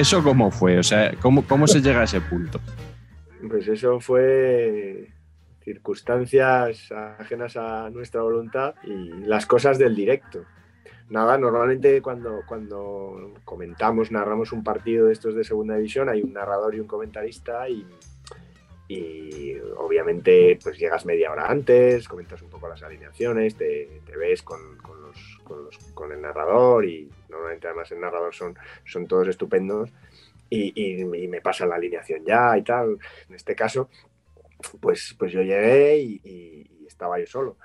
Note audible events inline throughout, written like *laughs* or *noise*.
¿Eso cómo fue? O sea, ¿cómo, cómo se llega a ese punto? Pues eso fue circunstancias ajenas a nuestra voluntad y las cosas del directo. Nada, normalmente cuando, cuando comentamos, narramos un partido de estos de segunda división, hay un narrador y un comentarista y, y obviamente pues llegas media hora antes, comentas un poco las alineaciones, te, ves con, con, los, con, el narrador y normalmente además el narrador son, son todos estupendos y, me pasa la alineación ya y tal. En este caso, pues, pues yo llegué y, y, estaba yo solo.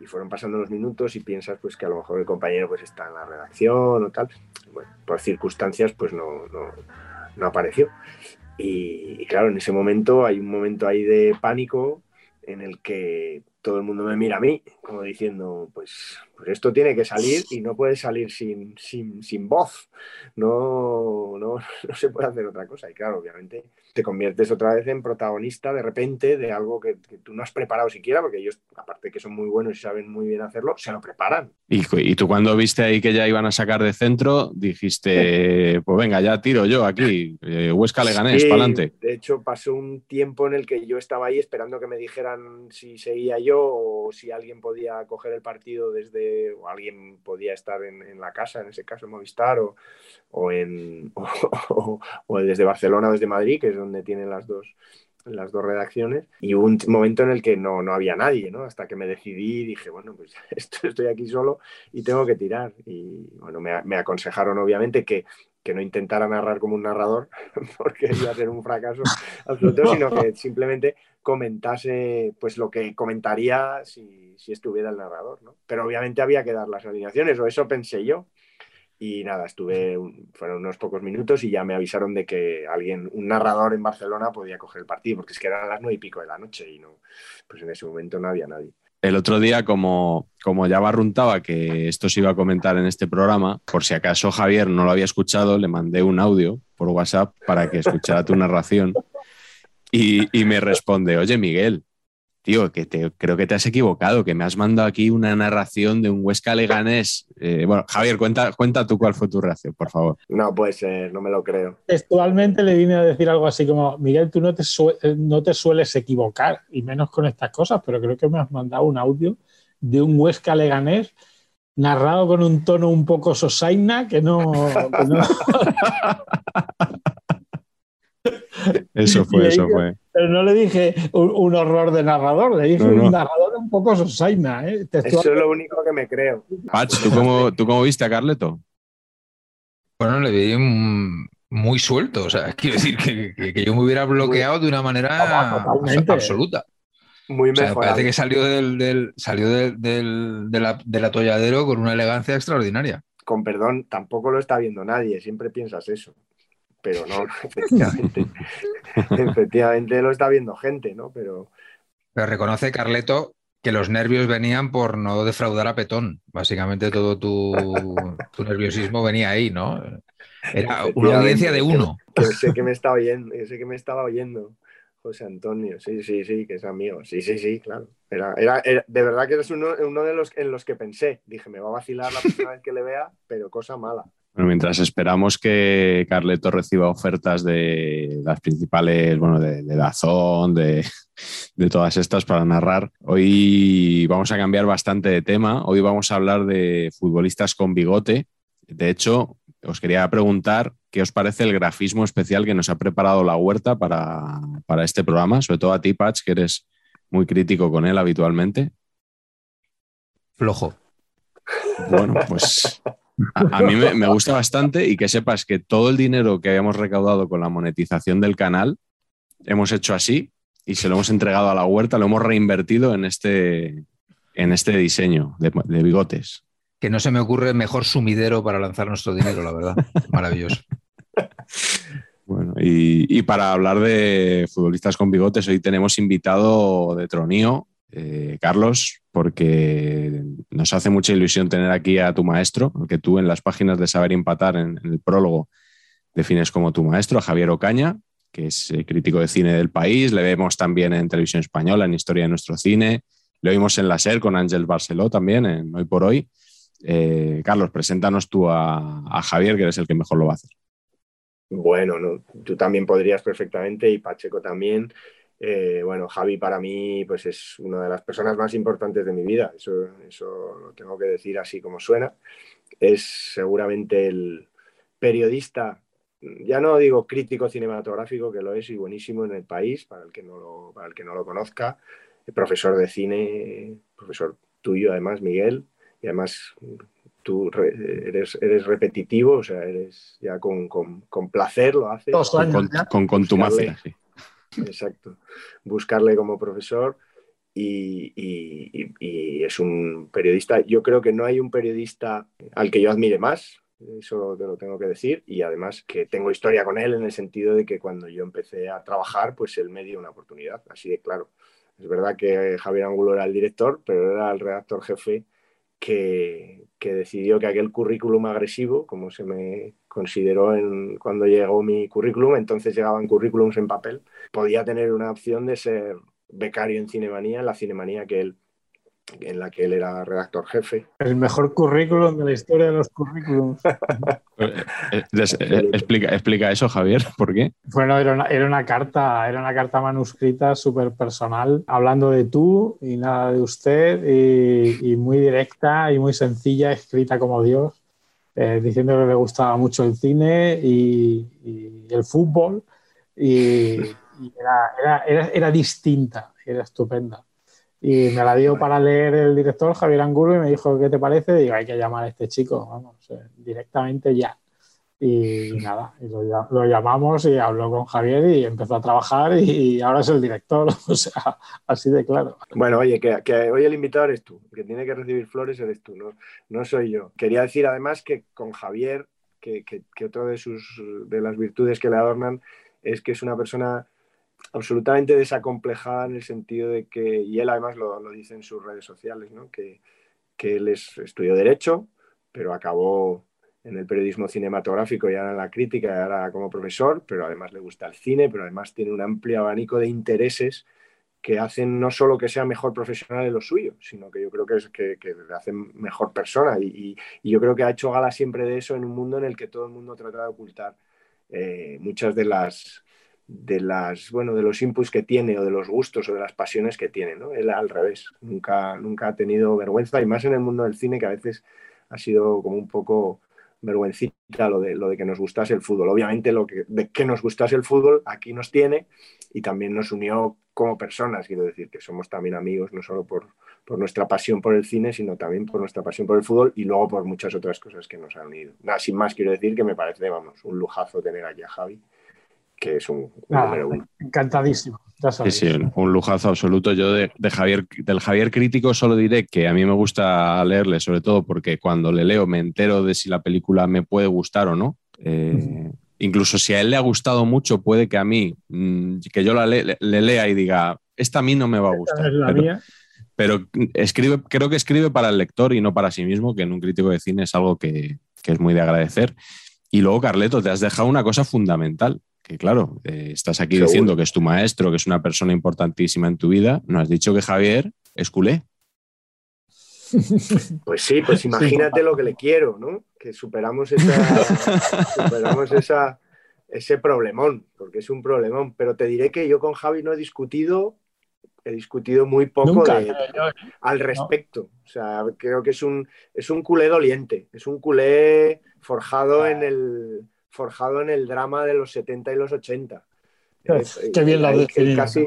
Y fueron pasando los minutos y piensas pues que a lo mejor el compañero pues está en la redacción o tal. Bueno, por circunstancias pues no, no, no apareció. Y, claro, en ese momento hay un momento ahí de pánico en el que todo el mundo me mira a mí, como diciendo, pues, pues esto tiene que salir y no puede salir sin, sin, sin voz, no, no, *laughs* no, se puede hacer otra cosa. Y claro, obviamente te conviertes otra vez en protagonista de repente de algo que, que tú no has preparado siquiera, porque ellos, aparte que son muy buenos y saben muy bien hacerlo, se lo preparan. Y, y tú cuando viste ahí que ya iban a sacar de centro, dijiste, pues venga, ya tiro yo aquí, eh, Huesca Leganés, sí, para adelante. De hecho, pasó un tiempo en el que yo estaba ahí esperando que me dijeran si seguía yo o si alguien podía coger el partido desde, o alguien podía estar en, la casa, en ese caso en Movistar, o, o, en, *laughs* o, desde Barcelona o desde Madrid, que es donde tienen las dos, las dos redacciones. Y hubo un momento en el que no, no había nadie, ¿no? Hasta que me decidí y dije, bueno, pues *laughs* esto, estoy aquí solo y tengo que tirar. Y bueno, me aconsejaron obviamente que, que no intentara narrar como un narrador, *laughs* porque iba a ser un fracaso *laughs* absoluto, sino que simplemente comentase pues lo que comentaría si, si estuviera el narrador, ¿no? Pero obviamente había que dar las alineaciones, o eso pensé yo. Y nada, estuve, fueron unos pocos minutos y ya me avisaron de que alguien, un narrador en Barcelona podía coger el partido, porque es que eran las nueve y pico de la noche y no, pues en ese momento no había nadie. El otro día, como, como ya barruntaba que esto se iba a comentar en este programa, por si acaso Javier no lo había escuchado, le mandé un audio por WhatsApp para que escuchara tu narración y, y me responde, oye Miguel, tío, que te, creo que te has equivocado, que me has mandado aquí una narración de un Huesca Leganés. Eh, bueno, Javier, cuenta, cuenta tú cuál fue tu reacción, por favor. No puede ser, no me lo creo. Textualmente le vine a decir algo así como, Miguel, tú no te, no te sueles equivocar, y menos con estas cosas, pero creo que me has mandado un audio de un Huesca Leganés narrado con un tono un poco sosaina que no... Que no... *laughs* Eso fue, eso fue. Pero no le dije un, un, horror de narrador, le dije no, no. un narrador un poco sosaina. ¿eh? Eso es lo único que me creo. Pach, ¿tú cómo, ¿tú cómo viste a Carleto? Bueno, le vi un, muy suelto. O sea, *laughs* quiero decir que, que, que yo me hubiera bloqueado de una manera Totalmente. absoluta. Muy o sea, parece que salió del, del salió del, del, del, del atolladero con una elegancia extraordinaria. Con perdón, tampoco lo está viendo nadie, siempre piensas eso pero no, *laughs* efectivamente, *laughs* efectivamente lo está viendo gente, ¿no? Pero... pero reconoce Carleto que los nervios venían por no defraudar a Petón. Básicamente todo tu, tu nerviosismo venía ahí, ¿no? Era una audiencia de uno. Que, sé que me estaba oyendo, sé que me estaba oyendo. José Antonio, sí, sí, sí, que es amigo. Sí, sí, sí, claro. Era, era, de verdad que eres uno, uno, de los en los que pensé. Dije, me va a vacilar la próxima vez que le vea, pero cosa mala. Bueno, mientras esperamos que Carleto reciba ofertas de las principales, bueno, de, Dazón, de, de, todas estas para narrar, hoy vamos a cambiar bastante de tema. Hoy vamos a hablar de futbolistas con bigote. De hecho, os quería preguntar qué os parece el grafismo especial que nos ha preparado la huerta para, para este programa, sobre todo a ti, Patch, que eres muy crítico con él habitualmente. Flojo. Bueno, pues a, mí me, gusta bastante y que sepas que todo el dinero que habíamos recaudado con la monetización del canal hemos hecho así y se lo hemos entregado a la huerta, lo hemos reinvertido en este, en este diseño de, bigotes. Que no se me ocurre mejor sumidero para lanzar nuestro dinero, la verdad. Maravilloso. Bueno, y, y, para hablar de futbolistas con bigotes, hoy tenemos invitado de Tronío, eh, Carlos, porque nos hace mucha ilusión tener aquí a tu maestro, que tú en las páginas de Saber Empatar, en, el prólogo, defines como tu maestro, a Javier Ocaña, que es eh, crítico de cine del país. Le vemos también en televisión española, en Historia de nuestro cine. Le oímos en la SER con Ángel Barceló también, en Hoy por Hoy. Eh, Carlos, preséntanos tú a, Javier, que eres el que mejor lo va a hacer. Bueno, no, tú también podrías perfectamente y Pacheco también. Eh, bueno, Javi para mí pues es una de las personas más importantes de mi vida, eso, eso lo tengo que decir así como suena. Es seguramente el periodista, ya no digo crítico cinematográfico, que lo es y buenísimo en el país, para el que no lo, para el que no lo conozca, profesor de cine, profesor tuyo además, Miguel, y además tú eres, eres repetitivo, o sea, eres ya con, placer lo haces. Con, con, contumacia, sí. Exacto. Buscarle como profesor y, es un periodista. Yo creo que no hay un periodista al que yo admire más, eso te lo tengo que decir, y además que tengo historia con él en el sentido de que cuando yo empecé a trabajar, pues él me dio una oportunidad, así de claro. Es verdad que Javier Angulo era el director, pero era el redactor jefe que, decidió que aquel currículum agresivo, como se me consideró en, cuando llegó mi currículum, entonces llegaban currículums en papel, podía tener una opción de ser becario en Cinemanía, en la Cinemanía que él en la que él era redactor jefe. El mejor currículum de la historia de los currículums. *laughs* Eh, eh, eh, explica, explica eso, Javier, ¿por qué? Bueno, era una, era una carta, era una carta manuscrita súper personal, hablando de tú y nada de usted, y, muy directa y muy sencilla, escrita como Dios, diciendo que le gustaba mucho el cine y, el fútbol, y, era, era, era distinta, era estupenda. Y me la dio para leer el director, Javier Angulo, y me dijo, ¿qué te parece? Digo, hay que llamar a este chico, vamos, eh, directamente ya. Y nada, y lo, llamamos y habló con Javier y empezó a trabajar y, ahora es el director, *laughs* o sea, así de claro. Bueno, oye, que, hoy el invitado eres tú, que tiene que recibir flores eres tú, no, no soy yo. Quería decir además que con Javier, que, que, que otro de, sus, de las virtudes que le adornan es que es una persona absolutamente desacomplejada en el sentido de que, y él además lo, dice en sus redes sociales, ¿no? que, que él es, estudió Derecho, pero acabó en el periodismo cinematográfico y ahora en la crítica y ahora como profesor, pero además le gusta el cine, pero además tiene un amplio abanico de intereses que hacen no solo que sea mejor profesional en lo suyo, sino que yo creo que, es, que, que le hacen mejor persona. Y, y, yo creo que ha hecho gala siempre de eso en un mundo en el que todo el mundo trata de ocultar eh, muchas de las, de las bueno de los inputs que tiene o de los gustos o de las pasiones que tiene ¿no? él al revés nunca nunca ha tenido vergüenza y más en el mundo del cine que a veces ha sido como un poco vergüencita lo de lo de que nos gustase el fútbol. Obviamente lo que de que nos gustase el fútbol aquí nos tiene y también nos unió como personas. Quiero decir que somos también amigos no solo por, por nuestra pasión por el cine sino también por nuestra pasión por el fútbol y luego por muchas otras cosas que nos han unido. Nada sin más quiero decir que me parece vamos un lujazo tener aquí a Javi que es un, Encantadísimo. Sí, un lujazo absoluto. Yo de, Javier, del Javier crítico solo diré que a mí me gusta leerle, sobre todo porque cuando le leo me entero de si la película me puede gustar o no. Eh, incluso si a él le ha gustado mucho, puede que a mí, mm, que yo la le, lea y diga, esta a mí no me va a gustar. pero, escribe, creo que escribe para el lector y no para sí mismo, que en un crítico de cine es algo que, que es muy de agradecer. Y luego, Carleto, te has dejado una cosa fundamental, que claro, eh, estás aquí diciendo que es tu maestro, que es una persona importantísima en tu vida. No has dicho que Javier es culé. Pues sí, pues imagínate lo que le quiero, ¿no? Que superamos esa, *laughs* superamos esa, ese problemón, porque es un problemón. Pero te diré que yo con Javi no he discutido, he discutido muy poco al respecto. O sea, creo que es un, es un culé doliente, es un culé forjado en el forjado en el drama de los 70 y los 80. *laughs* Qué bien lo has Casi,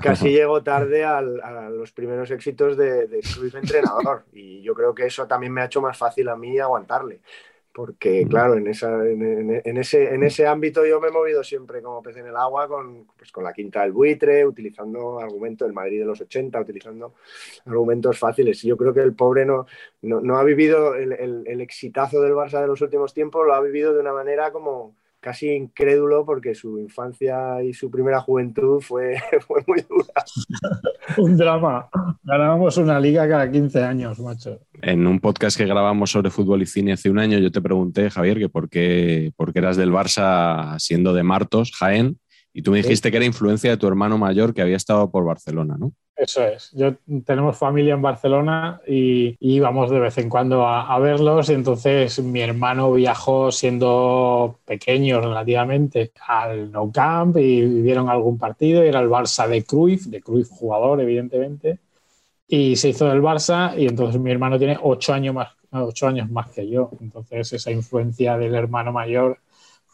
casi *laughs* llegó tarde a los primeros éxitos de, de entrenador. Y yo creo que eso también me ha hecho más fácil a mí aguantarle porque claro, en, esa, en, ese, en ese ámbito yo me he movido siempre como pez en el agua con, pues, con la quinta del buitre, utilizando argumentos del Madrid de los 80, utilizando argumentos fáciles. Y yo creo que el pobre no, no, ha vivido el, el, el, exitazo del Barça de los últimos tiempos, lo ha vivido de una manera como, casi incrédulo porque su infancia y su primera juventud fue, *laughs* fue muy dura. *laughs* un drama. Ganábamos una liga cada 15 años, macho. En un podcast que grabamos sobre fútbol y cine hace un año, yo te pregunté, Javier, que por qué, por qué eras del Barça siendo de Martos, Jaén, y tú me dijiste que era influencia de tu hermano mayor que había estado por Barcelona, ¿no? Eso es. Yo tenemos familia en Barcelona y, íbamos de vez en cuando a, verlos. Y entonces mi hermano viajó siendo pequeño relativamente al No Camp y vivieron algún partido. Era el Barça de Cruyff, de Cruyff jugador, evidentemente. Y se hizo del Barça y entonces mi hermano tiene ocho años más, ocho años más que yo. Entonces esa influencia del hermano mayor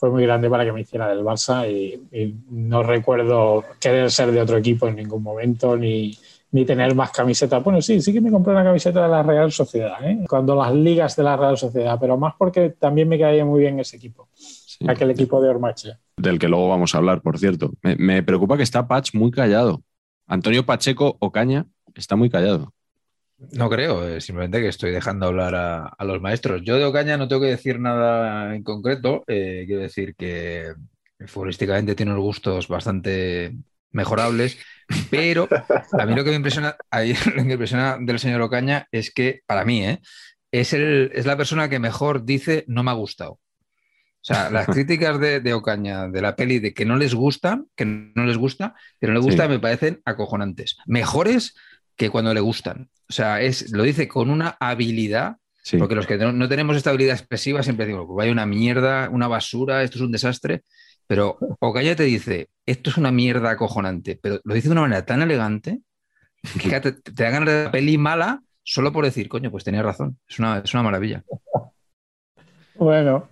fue muy grande para que me hiciera del Barça y, no recuerdo querer ser de otro equipo en ningún momento ni, ni tener más camisetas. Bueno, sí, sí que me compré una camiseta de la Real Sociedad, ¿eh? cuando las ligas de la Real Sociedad, pero más porque también me caía muy bien ese equipo, aquel equipo de Ormache. Del que luego vamos a hablar, por cierto. Me, me preocupa que está Patch muy callado. Antonio Pacheco Ocaña está muy callado. No creo, eh, simplemente que estoy dejando hablar a, los maestros. Yo de Ocaña no tengo que decir nada en concreto. Eh, quiero decir que futbolísticamente tiene unos gustos bastante mejorables, pero a mí lo que me impresiona, *laughs* lo que impresiona del señor Ocaña es que, para mí, ¿eh? es, el, es la persona que mejor dice no me ha gustado. O sea, las *laughs* críticas de, Ocaña de la peli de que no les gustan, que no les gusta, que no les gusta, me parecen acojonantes. Mejores que cuando le gustan. O sea, es, lo dice con una habilidad, porque los que no, tenemos esta habilidad expresiva siempre digo, pues vaya una mierda, una basura, esto es un desastre. Pero Ocaya te dice, esto es una mierda acojonante, pero lo dice de una manera tan elegante que te, te da ganas de la peli mala solo por decir, coño, pues tenía razón. Es una, es una maravilla. Bueno,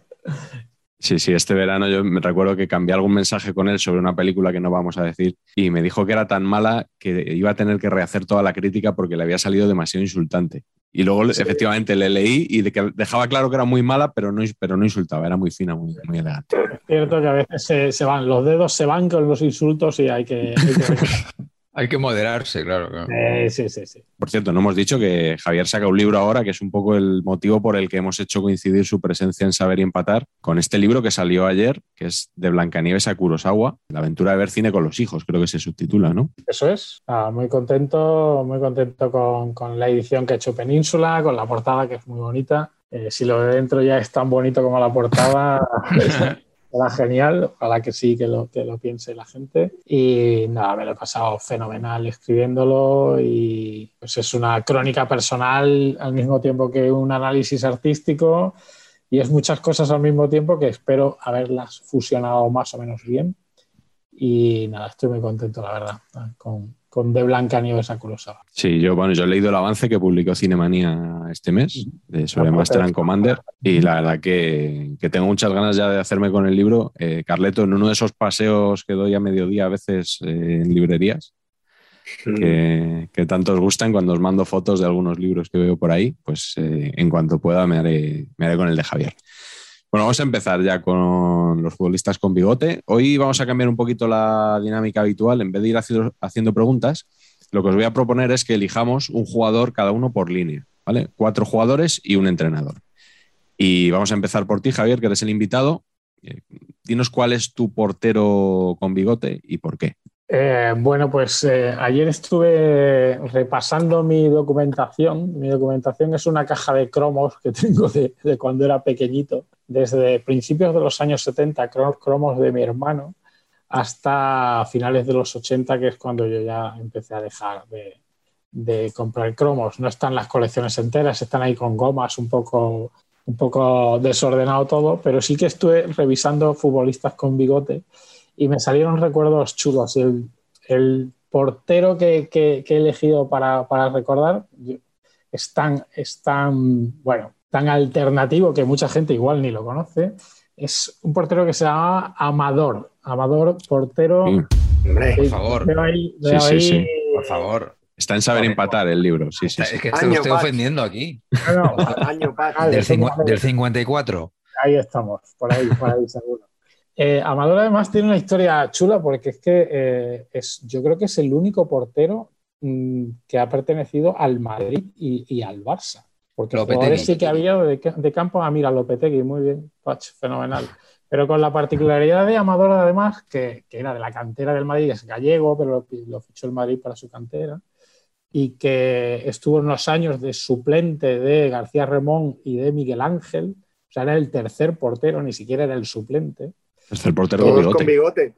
Sí, sí, este verano yo me recuerdo que cambié algún mensaje con él sobre una película que no vamos a decir y me dijo que era tan mala que iba a tener que rehacer toda la crítica porque le había salido demasiado insultante. Y luego efectivamente le leí y dejaba claro que era muy mala, pero no, pero no insultaba, era muy fina, muy, muy elegante. Es cierto que a veces se, van, los dedos se van con los insultos y hay que... Hay que *laughs* moderarse, claro. sí, sí, sí. Por cierto, no hemos dicho que Javier saca un libro ahora, que es un poco el motivo por el que hemos hecho coincidir su presencia en Saber y Empatar, con este libro que salió ayer, que es de Blancanieves a Kurosawa, La aventura de ver cine con los hijos, creo que se subtitula, ¿no? Eso es. Ah, muy contento, muy contento con, la edición que ha hecho Península, con la portada que es muy bonita. Eh, si lo de dentro ya es tan bonito como la portada, *laughs* era genial, ojalá que sí, que lo, que lo piense la gente. Y nada, me lo he pasado fenomenal escribiéndolo y pues es una crónica personal al mismo tiempo que un análisis artístico y es muchas cosas al mismo tiempo que espero haberlas fusionado más o menos bien. Y nada, estoy muy contento, la verdad, con, con De Blanca Nieves a Kurosawa. Sí, yo, bueno, yo he leído el avance que publicó Cinemanía este mes de, sobre Master and Commander y la verdad que, que, tengo muchas ganas ya de hacerme con el libro. Eh, Carleto, en uno de esos paseos que doy a mediodía a veces eh, en librerías, que, que, tanto os gustan cuando os mando fotos de algunos libros que veo por ahí, pues eh, en cuanto pueda me haré, me haré con el de Javier. Bueno, vamos a empezar ya con los futbolistas con bigote. Hoy vamos a cambiar un poquito la dinámica habitual. En vez de ir haciendo preguntas, lo que os voy a proponer es que elijamos un jugador cada uno por línea, ¿vale? Cuatro jugadores y un entrenador. Y vamos a empezar por ti, Javier, que eres el invitado. Eh, dinos cuál es tu portero con bigote y por qué. Eh, bueno, pues eh, ayer estuve repasando mi documentación. Mi documentación es una caja de cromos que *laughs* tengo de, cuando era pequeñito desde principios de los años 70, cromos de mi hermano, hasta finales de los 80, que es cuando yo ya empecé a dejar de, de comprar cromos. No están las colecciones enteras, están ahí con gomas un poco, un poco desordenado todo, pero sí que estuve revisando futbolistas con bigote y me salieron recuerdos chulos. El, el portero que, que, he elegido para, para recordar es tan, es tan, bueno, tan alternativo que mucha gente igual ni lo conoce. Es un portero que se llama Amador. Amador, portero. por favor. sí, sí, Por favor. Está en saber empatar el libro, sí, sí. *laughs* Es que te lo estoy ofendiendo aquí. del, 54. Ahí estamos, por ahí, por ahí seguro. Eh, Amador además tiene una historia chula porque es que eh, es, yo creo que es el único portero mm, que ha pertenecido al Madrid y, al Barça. Porque jugadores sí que había de, de campo, ah, mira, Lopetegui, muy bien, Pach, fenomenal. Pero con la particularidad de Amador, además, que, que, era de la cantera del Madrid, es gallego, pero lo, lo, fichó el Madrid para su cantera, y que estuvo unos años de suplente de García Remón y de Miguel Ángel, o sea, era el tercer portero, ni siquiera era el suplente. el portero Todos con bigote.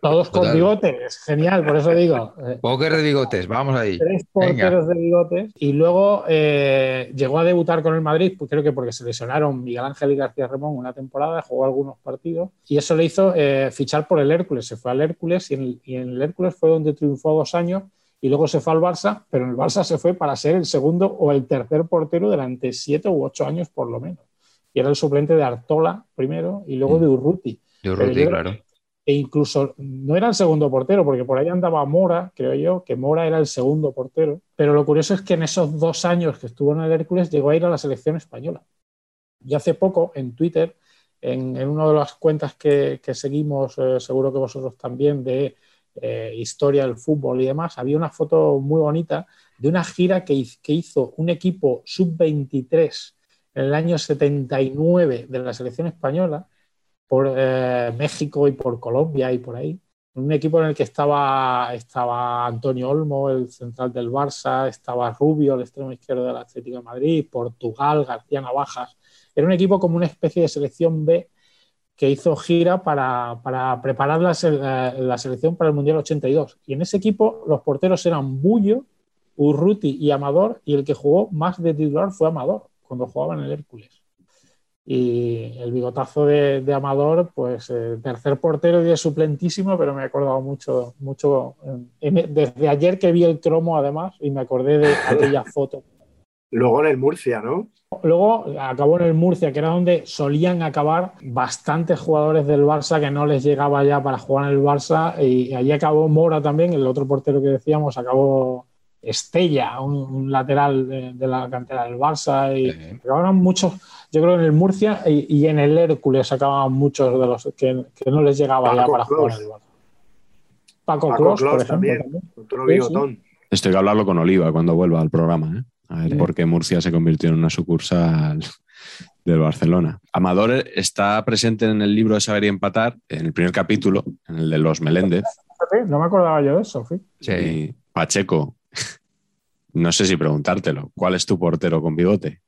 Todos con bigote, es genial, por eso digo. Eh, *laughs* Póker de bigotes, vamos ahí. Tres porteros de bigotes. Y luego eh, llegó a debutar con el Madrid, pues creo que porque se lesionaron Miguel Ángel y García Remón una temporada, jugó algunos partidos. Y eso le hizo eh, fichar por el Hércules. Se fue al Hércules y en, y en el Hércules fue donde triunfó dos años y luego se fue al Barça, pero en el Barça se fue para ser el segundo o el tercer portero durante siete u ocho años por lo menos. Y era el suplente de Artola primero y luego de Urruti. De Urruti, claro. E incluso no era el segundo portero, porque por ahí andaba Mora, creo yo, que Mora era el segundo portero. Pero lo curioso es que en esos dos años que estuvo en el Hércules llegó a ir a la selección española. Y hace poco en Twitter, en, una de las cuentas que, seguimos, eh, seguro que vosotros también, de eh, historia del fútbol y demás, había una foto muy bonita de una gira que, hizo un equipo sub-23 en el año 79 de la selección española por eh, México y por Colombia y por ahí. Un equipo en el que estaba, estaba Antonio Olmo, el central del Barça, estaba Rubio, el extremo izquierdo del Atlético de Madrid, Portugal, García Navajas. Era un equipo como una especie de selección B que hizo gira para, preparar la, selección para el Mundial 82. Y en ese equipo los porteros eran Bullo, Urruti y Amador, y el que jugó más de titular fue Amador, cuando jugaba en el Hércules. Y el bigotazo de, Amador, pues eh, tercer portero y de suplentísimo, pero me he acordado mucho, mucho desde ayer que vi el cromo además, y me acordé de *laughs* aquella foto Luego en el Murcia, ¿no? Luego acabó en el Murcia, que era donde solían acabar bastantes jugadores del Barça que no les llegaba ya para jugar en el Barça. Y allí acabó Mora también, el otro portero que decíamos, acabó Estella, un, lateral de, la cantera del Barça. Y acabaron muchos, yo creo, en el Murcia y, en el Hércules acababan muchos de los que, no les llegaba ya para jugar el Barça. Paco, Paco por ejemplo. También. Estoy que hablarlo con Oliva cuando vuelva al programa. ¿eh? A ver por qué Murcia se convirtió en una sucursal *laughs* del Barcelona. Amador está presente en el libro de Saber y Empatar, en el primer capítulo, en el de los Meléndez. No me acordaba yo de eso, sí. Pacheco, *laughs* no sé si preguntártelo, ¿cuál es tu portero con bigote?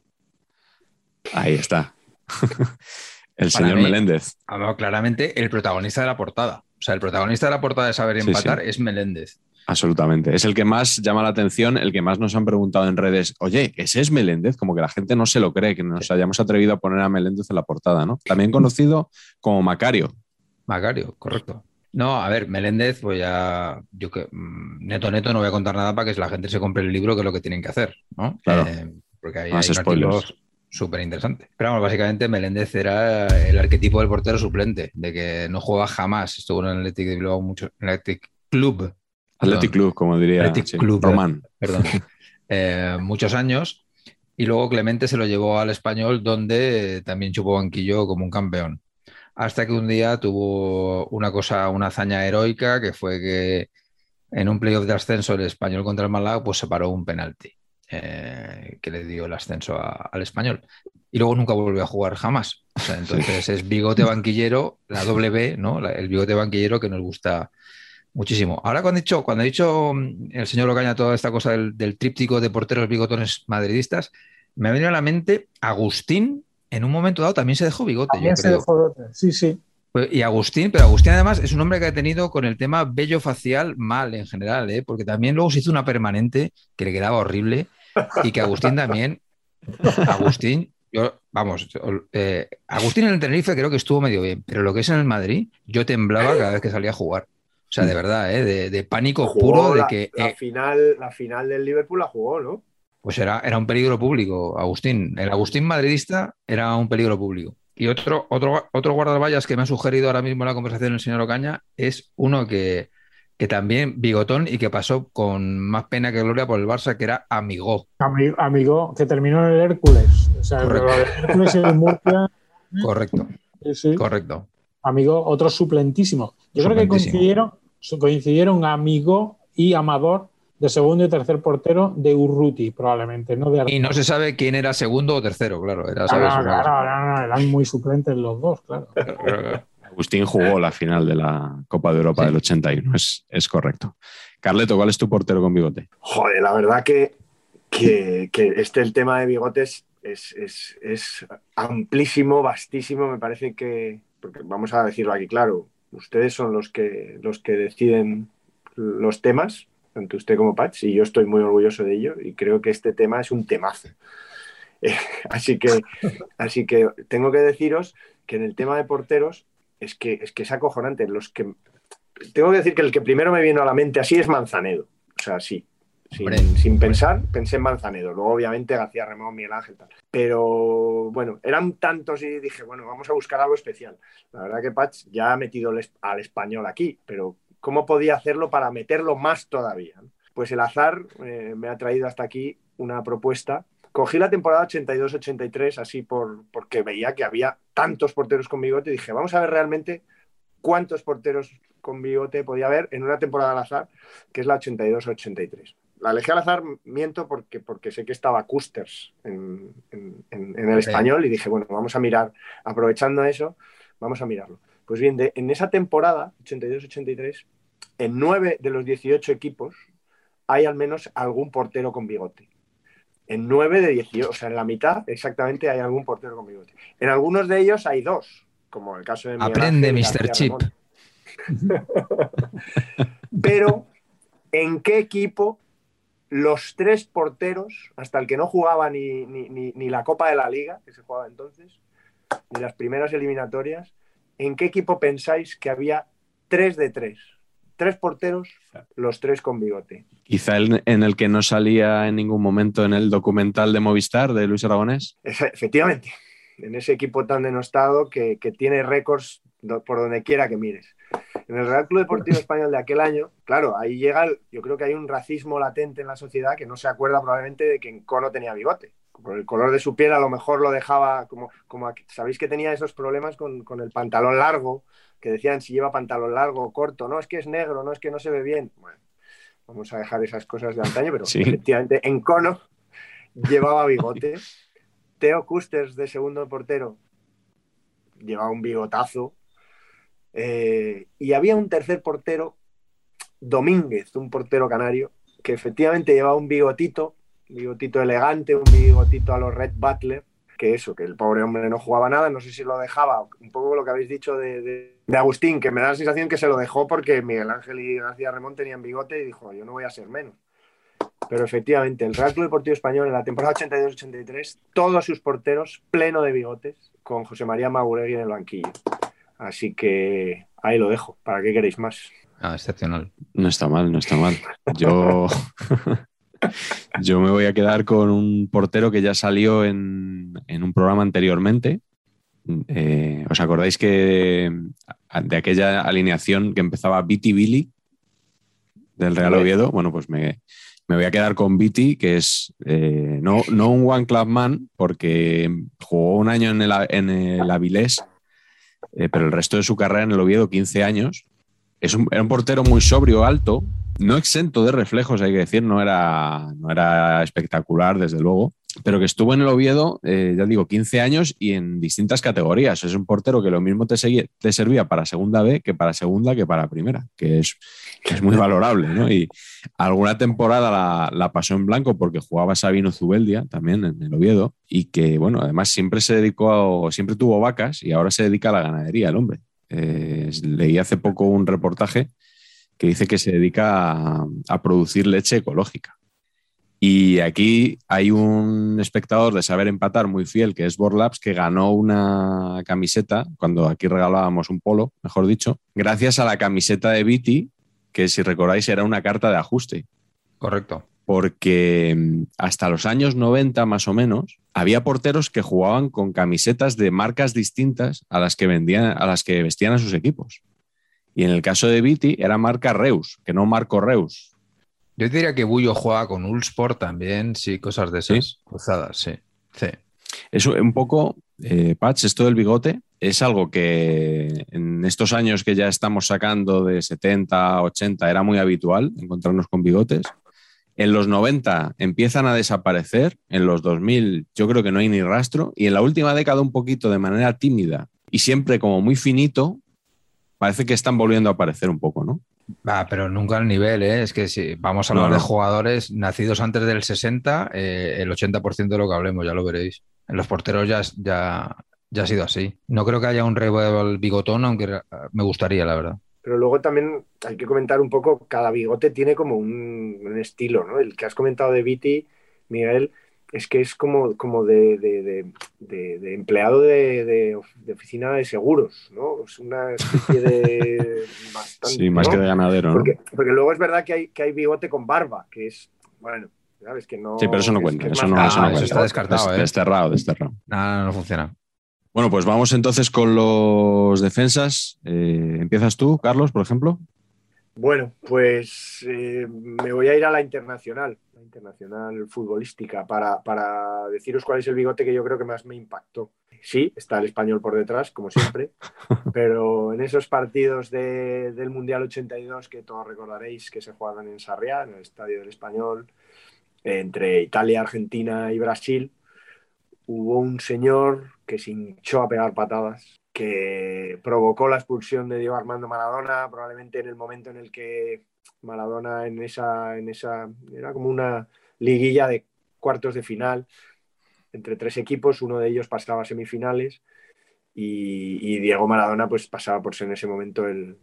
Ahí está. *laughs* el señor Meléndez. Claramente el protagonista de la portada. O sea, el protagonista de la portada de Saber y Empatar es Meléndez. Absolutamente. Es el que más llama la atención, el que más nos han preguntado en redes, oye, ¿ese es Meléndez? Como que la gente no se lo cree, que nos hayamos atrevido a poner a Meléndez en la portada, ¿no? También conocido como Macario. Macario, correcto. No, a ver, Meléndez, pues ya, yo que mm, neto, neto, no voy a contar nada para que la gente se compre el libro, que es lo que tienen que hacer, ¿no? Claro. Eh, porque hay spoilers súper interesante. Pero vamos, básicamente Meléndez era el arquetipo del portero suplente, de que no juega jamás. Estuvo en el Athletic de Bilbao mucho, en el Athletic Club Athletic Club, como diría Athletic Club, Román. Perdón. *laughs* Eh, muchos años. Y luego Clemente se lo llevó al español, donde también chupó banquillo como un campeón. Hasta que un día tuvo una cosa, una hazaña heroica, que fue que en un playoff de ascenso el español contra el Málaga, pues se paró un penalti. Eh, que le dio el ascenso al español. Y luego nunca volvió a jugar jamás. *laughs* entonces es bigote banquillero, la doble B, ¿no? el bigote banquillero que nos gusta Muchísimo. Ahora cuando he dicho, cuando ha dicho mm, el señor Locaña toda esta cosa del, tríptico de porteros bigotones madridistas, me ha venido a la mente Agustín en un momento dado también se dejó bigote. También yo se creo. dejó bigote. Sí, sí. Pues, Y Agustín, pero Agustín además es un hombre que ha tenido con el tema bello facial mal en general, ¿eh? porque también luego se hizo una permanente que le quedaba horrible y que Agustín también, Agustín, yo, vamos, eh, Agustín en el Tenerife creo que estuvo medio bien, pero lo que es en el Madrid, yo temblaba cada vez que salía a jugar. O sea, de verdad, ¿eh? de, de pánico Jugó puro de la, que la eh, final, la final del Liverpool la jugó, ¿no? pues era, era un peligro público, Agustín. El Agustín madridista era un peligro público. Y otro, otro, otro guardaballas que me ha sugerido ahora mismo en la conversación el señor Ocaña es uno que, que también bigotón y que pasó con más pena que gloria por el Barça, que era Amigó. Ami- Amigo, que terminó en el Hércules. O sea, Correcto. Hércules el Murcia. Correcto, sí, correcto. Amigo, otro suplentísimo. Yo creo que coincidieron, coincidieron Amigo y Amador de segundo y tercer portero de Urruti, probablemente, no de Y no se sabe quién era segundo o tercero, claro. Era, claro, no, no, eran muy suplentes los dos, claro. Agustín jugó la final de la Copa de Europa Sí. del 81, es, es correcto. Carleto, ¿cuál es tu portero con bigote? Joder, la verdad que, que, que este el tema de bigotes es, es- es amplísimo, vastísimo. Me parece que, porque vamos a decirlo aquí claro, ustedes son los que, los que deciden los temas, tanto usted como Patch, y yo estoy muy orgulloso de ello y creo que este tema es un temazo. Eh, *laughs* así, que, así que tengo que deciros que en el tema de porteros es que es, que es acojonante. Los que, tengo que decir que el que primero me vino a la mente así es Manzanedo. O sea, sí. Sin, Hombre, sin pensar, pensé en Manzanedo. Luego, obviamente, García Ramón, Miguel Ángel, tal. Pero bueno, eran tantos y dije, bueno, vamos a buscar algo especial. La verdad que Patch ya ha metido al español aquí, pero ¿cómo podía hacerlo para meterlo más todavía? Pues el azar eh, me ha traído hasta aquí una propuesta. Cogí la temporada 82-83 así por, porque veía que había tantos porteros con bigote y dije, vamos a ver realmente cuántos porteros con bigote podía haber en una temporada al azar, que es la 82-83. La elegí al azar, miento, porque, porque sé que estaba Custers en, en- el español y dije, bueno, vamos a mirar, aprovechando eso, vamos a mirarlo. Pues bien, de- en esa temporada, 82-83, en nueve de los 18 equipos hay al menos algún portero con bigote. En nueve de 18, o sea, en la mitad exactamente hay algún portero con bigote. En algunos de ellos hay dos, como el caso de Miguel Aprende, Mr. Chip. *laughs* Pero, ¿en qué equipo los tres porteros, hasta el que no jugaba ni, ni- ni- ni la Copa de la Liga, que se jugaba entonces, ni las primeras eliminatorias, ¿en qué equipo pensáis que había tres de tres? Tres porteros, los tres con bigote. Quizá el, en el que no salía en ningún momento en el documental de Movistar de Luis Aragonés. Efe- Efectivamente, en ese equipo tan denostado que, que tiene récords por donde quiera que mires. En el Real Club Deportivo Español de aquel año, claro, ahí llega, el- yo creo que hay un racismo latente en la sociedad que no se acuerda probablemente de que Encono tenía bigote. Por el color de su piel a lo mejor lo dejaba como, como sabéis que tenía esos problemas con, con el pantalón largo, que decían si lleva pantalón largo o corto, no es que es negro, no es que no se ve bien. Bueno, vamos a dejar esas cosas de antaño, pero Sí. efectivamente Encono *laughs* llevaba bigote. Teo Custers de segundo portero llevaba un bigotazo. Eh, y había un tercer portero, Domínguez, un portero canario, que efectivamente llevaba un bigotito, un bigotito elegante, un bigotito a los Red Butler, que eso, que el pobre hombre no jugaba nada, no sé si lo dejaba, un poco lo que habéis dicho de, de- de Agustín, que me da la sensación que se lo dejó porque Miguel Ángel y García Ramón tenían bigote y dijo, yo no voy a ser menos. Pero efectivamente, el Real Club Deportivo Español en la temporada 82-83, todos sus porteros pleno de bigotes, con José María Maguregui en el banquillo. Así que ahí lo dejo. ¿Para qué queréis más? Ah, excepcional. No está mal, no está mal. Yo, *laughs* yo me voy a quedar con un portero que ya salió en, en un programa anteriormente. Eh, ¿Os acordáis que de aquella alineación que empezaba Viti Billy del Real. Oviedo? Bueno, pues me, me voy a quedar con Viti, que es eh, no, no un One Club Man, porque jugó un año en el, en el Avilés, eh, pero el resto de su carrera en el Oviedo, 15 años. Es un, era un portero muy sobrio, alto, no exento de reflejos, hay que decir, no era, no era espectacular, desde luego. pero que estuvo en el Oviedo, eh, ya digo, 15 años y en distintas categorías. Es un portero que lo mismo te, servía para segunda B que para segunda que para primera, que es, es muy valorable. Y alguna temporada la, la, pasó en blanco porque jugaba Sabino Zubeldia también en el Oviedo y que, bueno, además siempre se dedicó, a, siempre tuvo vacas y ahora se dedica a la ganadería el hombre. Eh, leí hace poco un reportaje que dice que se dedica a, a producir leche ecológica. Y aquí hay un espectador de saber empatar muy fiel, que es Borlaps, que ganó una camiseta, cuando aquí regalábamos un polo, mejor dicho, gracias a la camiseta de Viti, que si recordáis era una carta de ajuste. Correcto. Porque mm, hasta los años 90 más o menos, había porteros que jugaban con camisetas de marcas distintas a las que, vendían, a las que vestían a sus equipos. Y en el caso de Viti era marca Reus, que no Marco Reus, yo diría que Bullo juega con Ulsport también, sí, cosas de esas cruzadas, sí. sí. Es un poco, eh, Patch, esto del bigote es algo que en estos años que ya estamos sacando de 70, 80 era muy habitual encontrarnos con bigotes. En los 90 empiezan a desaparecer, en los 2000 yo creo que no hay ni rastro y en la última década un poquito de manera tímida y siempre como muy finito, parece que están volviendo a aparecer un poco, ¿no? Va, pero nunca al nivel, ¿eh? Es que si vamos a hablar de jugadores nacidos antes del 60, eh, el 80% de lo que hablemos, ya lo veréis. En los porteros ya, ya, ya ha sido así. No creo que haya un revival bigotón, aunque me gustaría, la verdad. Pero luego también hay que comentar un poco, cada bigote tiene como un, un estilo, ¿no? El que has comentado de Viti, Miguel, es que es como, como de, de, de, empleado de, oficina de seguros, ¿no? Es una especie de... *laughs* sí, más que de ganadero, ¿no? Porque, porque, luego es verdad que hay, que hay bigote con barba, que es, bueno, sabes que no... Sí, pero eso no cuenta, eso, no, eso no cuenta. Está descartado, ¿eh? Desterrado, desterrado. Nada, no funciona. Bueno, pues vamos entonces con los defensas. Eh, ¿Empiezas tú, Carlos, por ejemplo? Bueno, pues eh, me voy a ir a la internacional internacional futbolística para, para, deciros cuál es el bigote que yo creo que más me impactó. Sí, está el español por detrás, como siempre, *laughs* pero en esos partidos de, del Mundial 82 que todos recordaréis que se jugaban en Sarriá, en el Estadio del Español, entre Italia, Argentina y Brasil, hubo un señor que se hinchó a pegar patadas, que provocó la expulsión de Diego Armando Maradona, probablemente en el momento en el que Maradona en esa, en esa, era como una liguilla de cuartos de final entre tres equipos, uno de ellos pasaba a semifinales y, Diego Maradona pues pasaba por ser en ese momento el,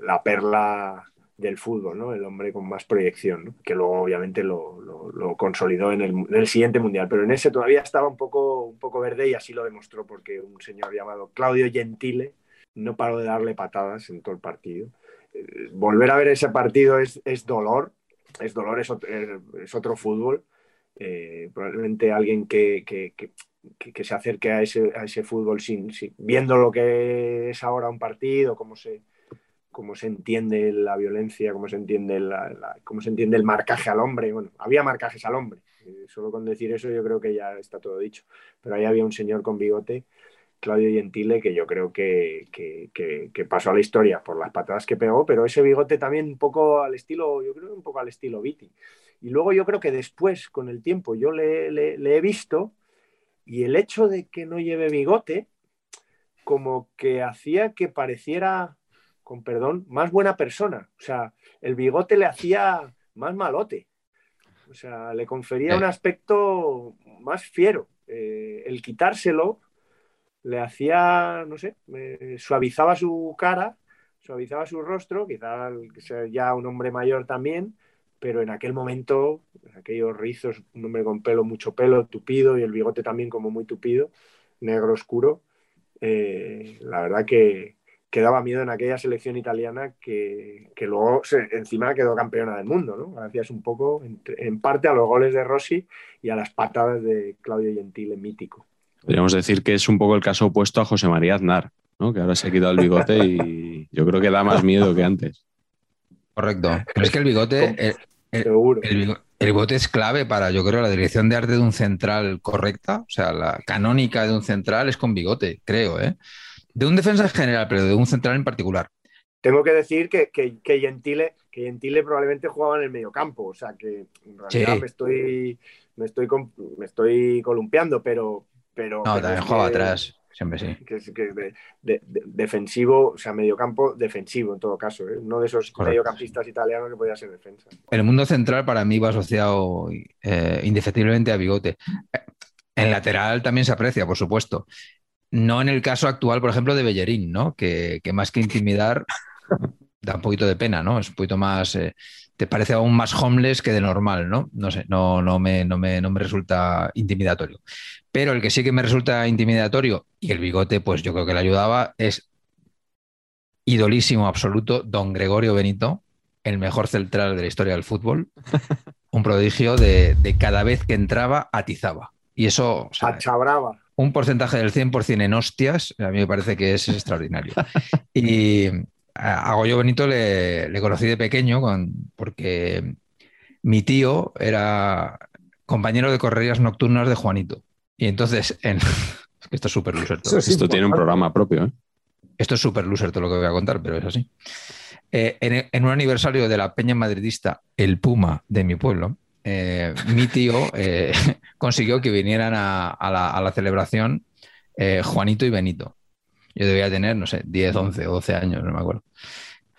la perla del fútbol, ¿no? el hombre con más proyección, que luego obviamente lo, consolidó en el, siguiente mundial, pero en ese todavía estaba un poco, un poco verde y así lo demostró porque un señor llamado Claudio Gentile no paró de darle patadas en todo el partido volver a ver ese partido es, dolor, es dolor, es otro, fútbol. Eh, probablemente alguien que, se acerque a ese, a ese fútbol sin, viendo lo que es ahora un partido, cómo se, cómo se entiende la violencia, cómo se entiende, cómo se entiende el marcaje al hombre. Bueno, había marcajes al hombre. Eh, solo con decir eso yo creo que ya está todo dicho. Pero ahí había un señor con bigote Claudio Gentile, que yo creo que, pasó a la historia por las patadas que pegó, pero ese bigote también un poco al estilo, yo creo un poco al estilo Viti. Y luego yo creo que después, con el tiempo, yo le, he visto y el hecho de que no lleve bigote, como que hacía que pareciera, con perdón, más buena persona. O sea, el bigote le hacía más malote. O sea, le confería eh. un aspecto más fiero. Eh, el quitárselo le hacía, no sé, suavizaba su cara, suavizaba su rostro, quizá ya un hombre mayor también, pero en aquel momento, aquellos rizos, un hombre con pelo, mucho pelo, tupido y el bigote también como muy tupido, negro oscuro, eh, la verdad que, daba miedo en aquella selección italiana que, luego encima quedó campeona del mundo, ¿no? Gracias un poco, en, en, parte a los goles de Rossi y a las patadas de Claudio Gentile, mítico. Podríamos decir que es un poco el caso opuesto a José María Aznar, ¿no? que ahora se ha quitado el bigote y yo creo que da más miedo que antes. Correcto. Pero es que el bigote, el, bigote es clave para, yo creo, la dirección de arte de un central correcta. O sea, la canónica de un central es con bigote, creo. ¿eh? De un defensa en general, pero de un central en particular. tengo que decir que, que, que, Gentile, que Gentile probablemente jugaba en el mediocampo, o sea que en realidad Sí. me estoy me estoy me estoy columpiando, pero pero, No, pero también jugaba que- atrás, siempre sí. que es- que de- de- de- defensivo, o sea, mediocampo defensivo en todo caso, ¿eh? uno de esos Correcto. mediocampistas italianos que podía ser defensa. El mundo central para mí va asociado eh, indefectiblemente a Bigote. Eh, En lateral también se aprecia, por supuesto. No en el caso actual, por ejemplo, de Bellerín, ¿no? Que, que más que intimidar, da un poquito de pena, ¿no? Es un poquito más. eh, te parece aún más homeless que de normal, ¿no? No sé, no, no, me, no, me, no me resulta intimidatorio. Pero el que sí que me resulta intimidatorio, y el bigote, pues yo creo que le ayudaba, es idolísimo absoluto, don Gregorio Benito, el mejor central de la historia del fútbol, un prodigio de, de cada vez que entraba atizaba. Y eso, o sea, Achabrava. un porcentaje del 100% en hostias, a mí me parece que es extraordinario. Y a Goyo Benito le, le conocí de pequeño con- porque mi tío era compañero de correrías nocturnas de Juanito. Y entonces, en... *laughs* esto es súper loser todo. Sí. Esto tiene un programa propio, ¿eh? Esto es súper loser todo lo que voy a contar, pero es así. Eh, en, en un aniversario de la Peña Madridista, el Puma de mi pueblo, eh, mi tío *laughs* eh, *laughs* consiguió que vinieran a, a la, a la celebración eh, Juanito y Benito. Yo debía tener, no sé, 10, 11 o 12 años, no me acuerdo.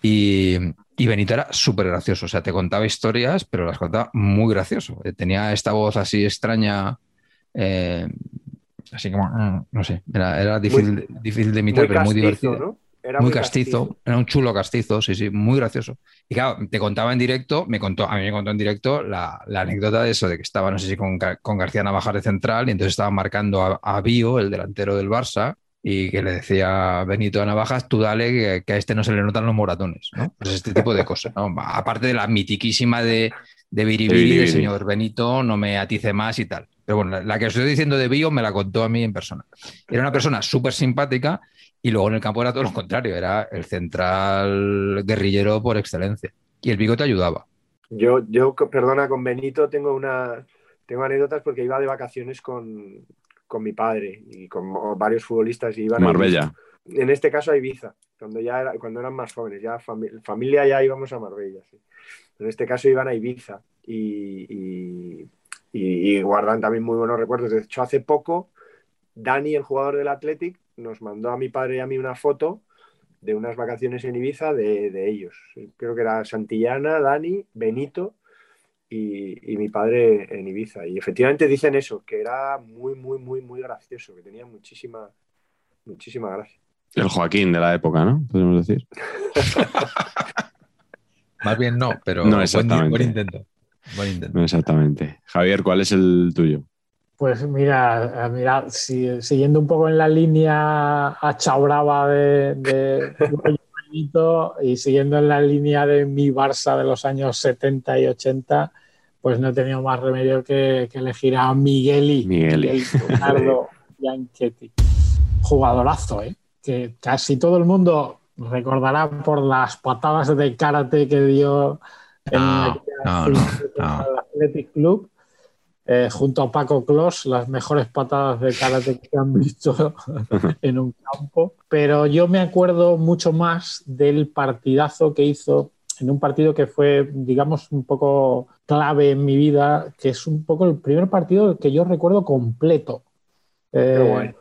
Y, y Benito era súper gracioso, o sea, te contaba historias, pero las contaba muy gracioso. Eh, Tenía esta voz así extraña, eh, así como, mm, no sé, era, era difícil, difícil de imitar, Muy pero muy divertido ¿no? Era muy castizo, era un chulo castizo, sí, sí, muy gracioso. Y claro, te contaba en directo, me contó, a mí me contó en directo la, la anécdota de eso, de que estaba, no sé si con, con García Navajas de central, y entonces estaba marcando a, a Bio, el delantero del Barça, y que le decía Benito a Navajas, tú dale, que, que a este no se le notan los moratones, ¿no? Pues este tipo de cosas, ¿no? Aparte de la mitiquísima de, de Biribiri, de Biribiri. señor Benito, no me atice más y tal. Pero bueno, la, la que os estoy diciendo de Bio me la contó a mí en persona. Era una persona súper simpática y luego en el campo era todo lo contrario, era el central guerrillero por excelencia. Y el bigote ayudaba. Yo, yo, perdona, con Benito tengo una tengo anécdotas porque iba de vacaciones con, con mi padre y con varios futbolistas y iban a Marbella. Ibiza. En este caso a Ibiza, cuando ya era- cuando eran más jóvenes, ya fami- familia ya íbamos a Marbella. sí. En este caso iban a Ibiza y, y- y- y guardan también muy buenos recuerdos. De hecho, hace poco Dani, el jugador del Athletic, nos mandó a mi padre y a mí una foto de unas vacaciones en Ibiza de, de ellos. Creo que era Santillana, Dani, Benito y, y mi padre en Ibiza. Y efectivamente dicen eso, que era muy, muy, muy, muy gracioso, que tenía muchísima, muchísima gracia. El Joaquín de la época, ¿no? Podemos decir. *laughs* Más bien no, pero No buen, exactamente. buen intento. Buen intento. No exactamente. Javier, ¿cuál es el tuyo? Pues mira, mira, si- siguiendo un poco en la línea achabrava de, de *laughs* Y siguiendo en la línea de mi Barça de los años 70 y 80, pues no he tenido más remedio que, que elegir a Migueli, Migueli. Miguel *laughs* Leonardo Bianchetti. Jugadorazo, ¿eh? Que casi todo el mundo recordará por las patadas de karate que dio en No, no, no, el Athletic Club eh, junto a Paco Clos, las mejores patadas de karate que han visto *laughs* en un campo. Pero yo me acuerdo mucho más del partidazo que hizo en un partido que fue, digamos, un poco clave en mi vida, que es un poco el primer partido que yo recuerdo completo. Eh,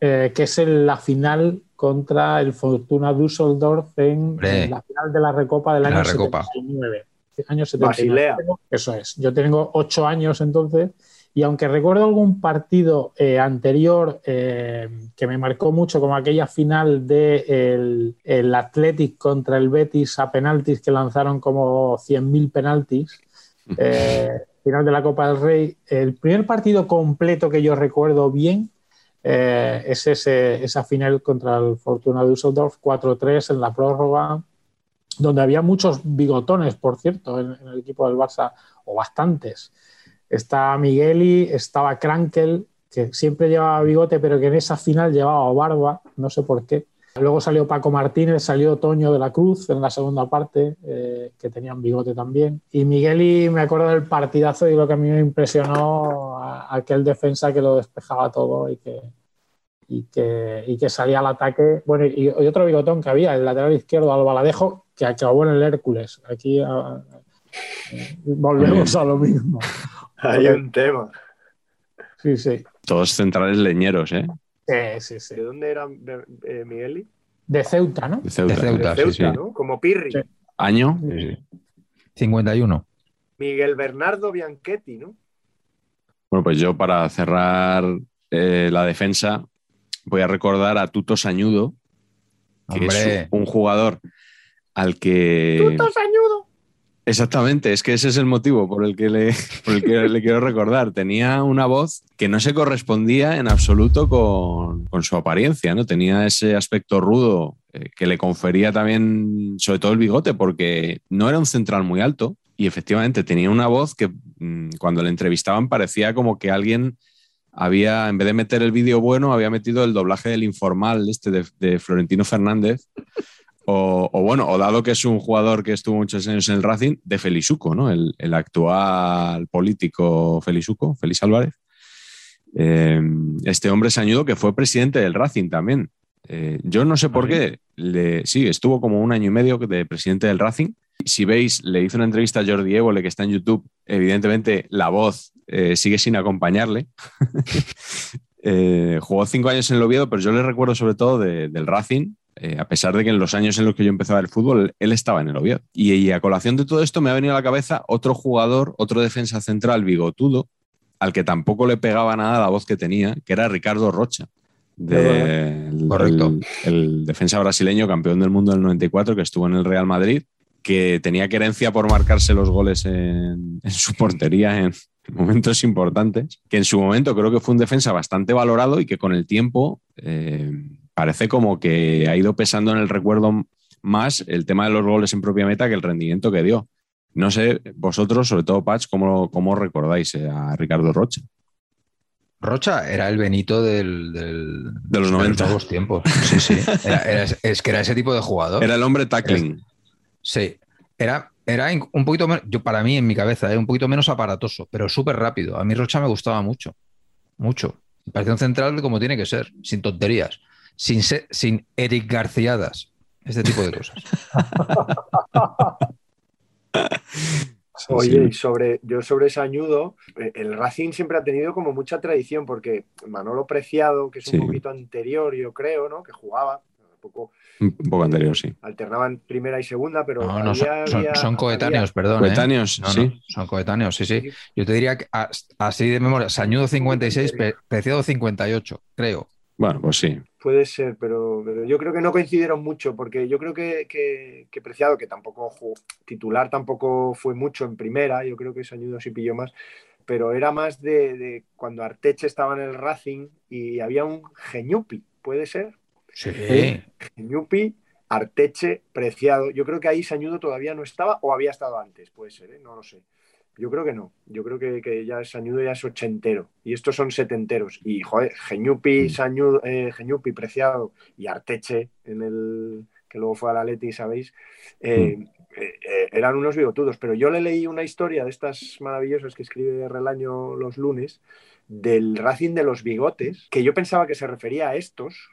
eh, que es en la final contra el Fortuna Düsseldorf en, la final de la Recopa del En año la Recopa. 79. Año 79. Basilea. Eso es. Yo tengo ocho años entonces y aunque recuerdo algún partido eh, anterior eh, que me marcó mucho, como aquella final del de el, el Athletic contra el Betis a penaltis que lanzaron como 100.000 penaltis, *laughs* eh, final de la Copa del Rey, el primer partido completo que yo recuerdo bien eh, es ese, esa final contra el Fortuna Düsseldorf 4-3 en la prórroga, donde había muchos bigotones, por cierto, en, el equipo del Barça, o bastantes. Estaba Migueli, estaba Krankel, que siempre llevaba bigote, pero que en esa final llevaba barba, no sé por qué. Luego salió Paco Martínez, salió Toño de la Cruz en la segunda parte, eh, que tenían bigote también. Y Migueli, me acuerdo del partidazo y lo que a mí me impresionó, a- aquel defensa que lo despejaba todo y que, y que, y que salía al ataque. Bueno, y otro bigotón que había, el lateral izquierdo, Albaladejo, que acabó en el Hércules. Aquí ah, eh, volvemos a lo mismo. Hay un tema. Sí, sí. Todos centrales leñeros, ¿eh? Sí, sí, sí. ¿De dónde era eh, Migueli? De Ceuta, ¿no? De Ceuta. De Ceuta. De sí, Ceuta, sí. ¿no? Como Pirri. Sí. ¿Año? Sí, sí. 51. Miguel Bernardo Bianchetti, ¿no? Bueno, pues yo para cerrar eh, la defensa voy a recordar a Tuto Sañudo, que Hombre. es un jugador al que... ¡Tuto Sañudo! Exactamente, es que ese es el motivo por el que le, *laughs* por el que le quiero recordar. Tenía una voz que no se correspondía en absoluto con, con su apariencia, ¿no? Tenía ese aspecto rudo eh, que le confería también, sobre todo el bigote, porque no era un central muy alto y efectivamente tenía una voz que mm, cuando le entrevistaban parecía como que alguien había, en vez de meter el vídeo bueno, había metido el doblaje del informal este de, de Florentino Fernández. O, o bueno, o dado que es un jugador que estuvo muchos años en el Racing, de Felizuco, ¿no? El, el actual político Felizuco, Félix Álvarez. Eh, este hombre sañudo que fue presidente del Racing también. Eh, yo no sé por qué, le, sí, estuvo como un año y medio de presidente del Racing. Si veis, le hizo una entrevista a Jordi Évole, que está en YouTube. Evidentemente, la voz eh, sigue sin acompañarle. *laughs* Jugó cinco años en el Oviedo, pero yo le recuerdo sobre todo de- del Racing, eh, a pesar de que en los años en los que yo empezaba el fútbol, él estaba en el Oviedo. Y, y a colación de todo esto me ha venido a la cabeza otro jugador, otro defensa central bigotudo, al que tampoco le pegaba nada la voz que tenía, que era Ricardo Rocha. de- el- Correcto. El, el defensa brasileño, campeón del mundo del 94, que estuvo en el Real Madrid, que tenía querencia por marcarse los goles en, en su portería en momentos importantes, que en su momento creo que fue un defensa bastante valorado y que con el tiempo eh, parece como que ha ido pesando en el recuerdo más el tema de los goles en propia meta que el rendimiento que dio. No sé, vosotros, sobre todo Patch, ¿cómo, cómo recordáis eh, a Ricardo Rocha? Rocha era el Benito del, del- De los 90. nuevos tiempos. *laughs* Sí, sí. Era- era- es que era ese tipo de jugador. Era el hombre tackling. Sí. Era, era un poquito menos, yo para mí en mi cabeza, eh, un poquito menos aparatoso, pero súper rápido. A mí Rocha me gustaba mucho. Mucho. Me parecía un central como tiene que ser, sin tonterías, sin, se- sin Eric Garciadas. Este tipo de cosas. Sí, *laughs* Oye, sí. y sobre, yo sobre Sañudo, eh, el Racing siempre ha tenido como mucha tradición, porque Manolo Preciado, que es Sí. un poquito anterior, yo creo, ¿no? Que jugaba, un poco Un poco anterior, sí. alternaban primera y segunda, pero No, no, son, había- son- había- son coetáneos, perdón. ¿eh? Coetáneos, no, sí. son coetáneos, sí, sí. Yo te diría que as- así de memoria, Sañudo 56, Pe- Preciado 58, creo. Bueno, pues sí. Puede ser, pero, pero yo creo que no coincidieron mucho, porque yo creo que, que- que Preciado, que tampoco jugó, titular tampoco fue mucho en primera, yo creo que Sañudo sí pilló más, pero era más de, de cuando Arteche estaba en el Racing y había un Geñupi, ¿puede ser? Sí. Geñupi, Arteche, Preciado. Yo creo que ahí Sañudo todavía no estaba o había estado antes, puede ser, ¿eh? no lo sé. Yo creo que no. Yo creo que, que ya Sañudo ya es ochentero. Y estos son setenteros. Y, joder, Geñupi, Sañudo, eh, Geñupi, Preciado y Arteche, en el que luego fue al Atleti, ¿sabéis? Eh, eh, eh, eran unos bigotudos. Pero yo le leí una historia de estas maravillosas que escribe Relaño los lunes, del Racing de los Bigotes, que yo pensaba que se refería a estos,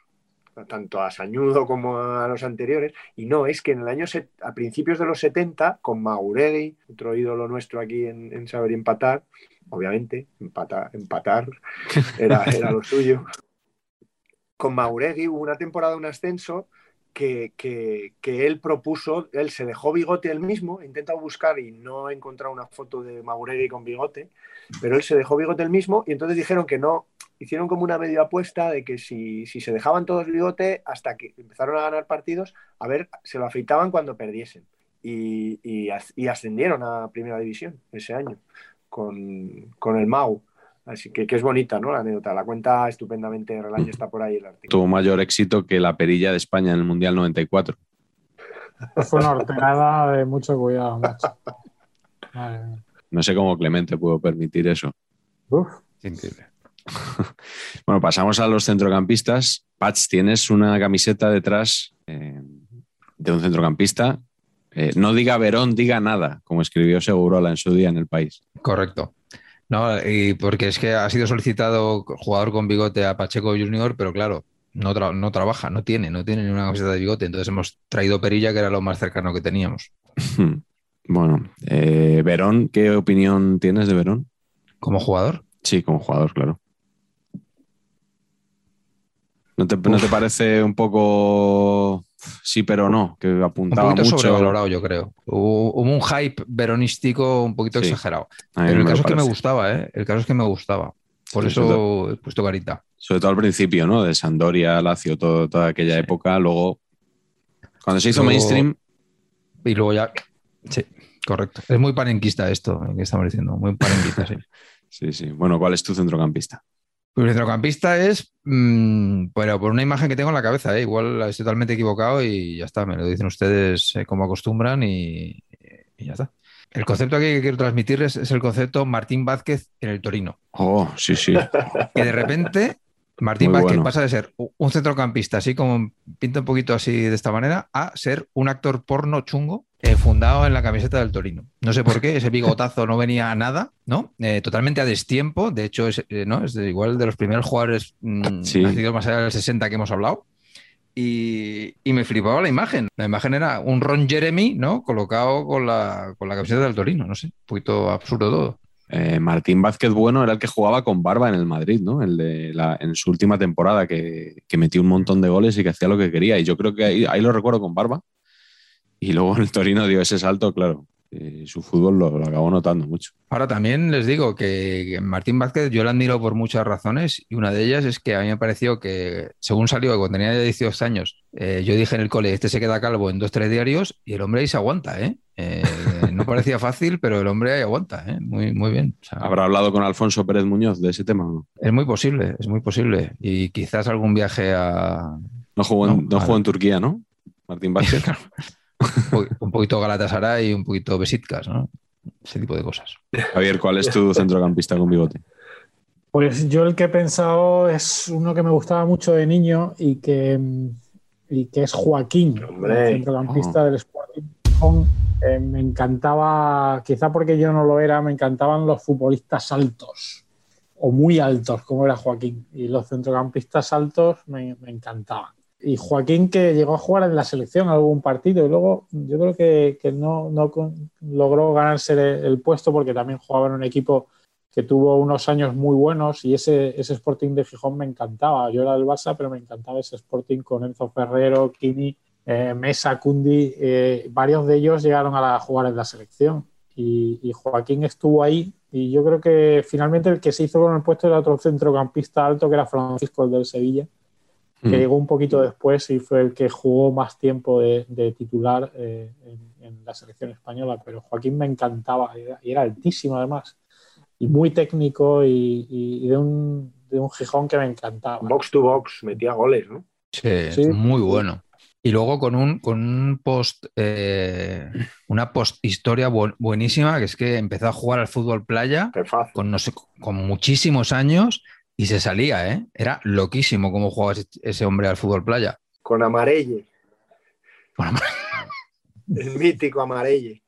tanto a Sañudo como a los anteriores, y no, es que en el año, a principios de los 70, con Mauregui, otro ídolo nuestro aquí en, en Saber y Empatar, obviamente, empata- empatar *laughs* era, era lo suyo, con Mauregui hubo una temporada, un ascenso, que, que- que él propuso, él se dejó bigote él mismo, he intentado buscar y no he encontrado una foto de Mauregui con bigote, pero él se dejó bigote él mismo y entonces dijeron que no, hicieron como una medio apuesta de que si, si se dejaban todos bigote hasta que empezaron a ganar partidos, a ver, se lo afeitaban cuando perdiesen. Y, y as- y ascendieron a Primera División ese año con, con el Mau. Así que, que es bonita, ¿no? La anécdota. La cuenta estupendamente, Relaño está por ahí el artículo. Tuvo mayor éxito que la perilla de España en el Mundial 94. Fue una horterada de mucho cuidado, macho. Mía. No sé cómo Clemente pudo permitir eso. Uf. Increíble. Bueno, pasamos a los centrocampistas. Pats, tienes una camiseta detrás eh, de un centrocampista. Eh, no diga Verón, diga nada, como escribió Segurola en su día en el país. Correcto. No, y porque es que ha sido solicitado jugador con bigote a Pacheco Junior, pero claro, no, tra- no trabaja, no tiene, no tiene ni una camiseta de bigote. Entonces hemos traído Perilla, que era lo más cercano que teníamos. *laughs* Bueno, eh, Verón, ¿qué opinión tienes de Verón? Como jugador, Sí, como jugador, claro. ¿No te, no te parece un poco sí, pero no? Que un apuntaba poquito mucho. sobrevalorado, yo creo. Hubo, hubo un hype veronístico un poquito Sí. exagerado. Pero el caso es que me gustaba, ¿eh? El caso es que me gustaba. Por Sí, eso he puesto carita. Sobre todo al principio, ¿no? De Sandoria, Lazio, todo, toda aquella Sí. época. Luego, cuando se hizo Luego- mainstream, Y luego ya. Sí, correcto. Es muy panenquista esto que estamos diciendo. Muy panenquista, sí. *laughs* sí, sí. Bueno, ¿cuál es tu centrocampista? Pues el centrocampista es, mm, pero por una imagen que tengo en la cabeza, ¿eh? igual estoy totalmente equivocado y ya está, me lo dicen ustedes eh, como acostumbran y, y ya está. El concepto aquí que quiero transmitirles es el concepto Martín Vázquez en el Torino. Oh, sí, sí. Que de repente Martín Muy Vázquez bueno. pasa de ser un centrocampista, así como pinta un poquito así de esta manera, a ser un actor porno chungo eh, fundado en la camiseta del Torino. No sé por qué, ese bigotazo no venía a nada, ¿no? Eh, totalmente a destiempo. De hecho, es, eh, ¿no? es de- igual de los primeros jugadores mm, Sí. nacidos más allá del 60 que hemos hablado. Y, y me flipaba la imagen. La imagen era un Ron Jeremy, ¿no? Colocado con la, con la camiseta del Torino. No sé, un poquito absurdo todo. Eh, Martín Vázquez Bueno era el que jugaba con Barba en el Madrid, ¿no? El de la, en su última temporada, que, que metió un montón de goles y que hacía lo que quería. Y yo creo que ahí, ahí lo recuerdo con Barba. Y luego en el Torino dio ese salto, claro. Eh, su fútbol lo, lo acabó notando mucho. Ahora también les digo que Martín Vázquez yo lo admiro por muchas razones y una de ellas es que a mí me pareció que según salió cuando tenía 18 años, eh, yo dije en el cole, este se queda calvo en dos, tres diarios y el hombre ahí se aguanta, ¿eh? Eh, no parecía fácil, pero el hombre ahí aguanta, ¿eh? Muy, muy bien. O sea, ¿Habrá hablado con Alfonso Pérez Muñoz de ese tema no? es muy posible, es muy posible. Y quizás algún viaje a No jugó, en, No, no jugó en Turquía, ¿no? Martín Vázquez. *laughs* *laughs* un po- un poquito Galatasaray y un poquito Besitkas, ¿no? Ese tipo de cosas. Javier, ¿cuál es tu *laughs* centrocampista con bigote? Pues yo el que he pensado es uno que me gustaba mucho de niño y que, y que es Joaquín, Hombre. el centrocampista del Sporting. Eh, me encantaba, quizá porque yo no lo era, me encantaban los futbolistas altos o muy altos, como era Joaquín. Y los centrocampistas altos me, me encantaban. Y Joaquín que llegó a jugar en la selección algún partido y luego yo creo que, que no, no con- logró ganarse el, puesto porque también jugaba en un equipo que tuvo unos años muy buenos y ese, ese Sporting de Gijón me encantaba. Yo era del Barça, pero me encantaba ese Sporting con Enzo Ferrero, Kini, eh, Mesa, Cundi. eh, varios de ellos llegaron a la- jugar en la selección y, y Joaquín estuvo ahí. Y yo creo que finalmente el que se hizo con el puesto era otro centrocampista alto, que era Francisco, el del Sevilla, que Mm. llegó un poquito después y fue el que jugó más tiempo de, de titular eh, en, en la selección española. Pero Joaquín me encantaba y era, y era altísimo además y muy técnico y, y de, un, de un Gijón que me encantaba. Box to box, metía goles, ¿no? Sí, Sí. muy bueno. Y luego con un, con un post, eh, una post historia bu- buenísima, que es que empezó a jugar al fútbol playa con, no sé, con muchísimos años y se salía, ¿eh? Era loquísimo cómo jugaba ese, ese hombre al fútbol playa. Con Amarelle, Bueno, *laughs* el mítico Amarelle.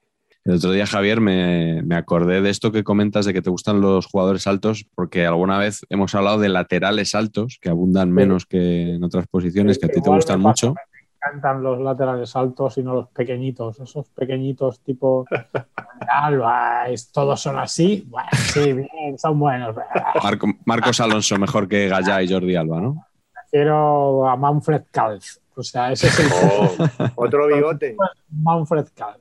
El otro día, Javier, me, me acordé de esto que comentas de que te gustan los jugadores altos, porque alguna vez hemos hablado de laterales altos, que abundan menos que en otras posiciones, que a ti te gustan mucho. Me encantan los laterales altos y no los pequeñitos. Esos pequeñitos tipo *laughs* Alba, es- todos son así. Bueno, sí, bien, son buenos. Marco- Marcos Alonso mejor que Gallá y Jordi Alba, ¿no? Prefiero a Manfred Kalf. O sea, ese es el *laughs* Oh, otro bigote. Manfred Kalf.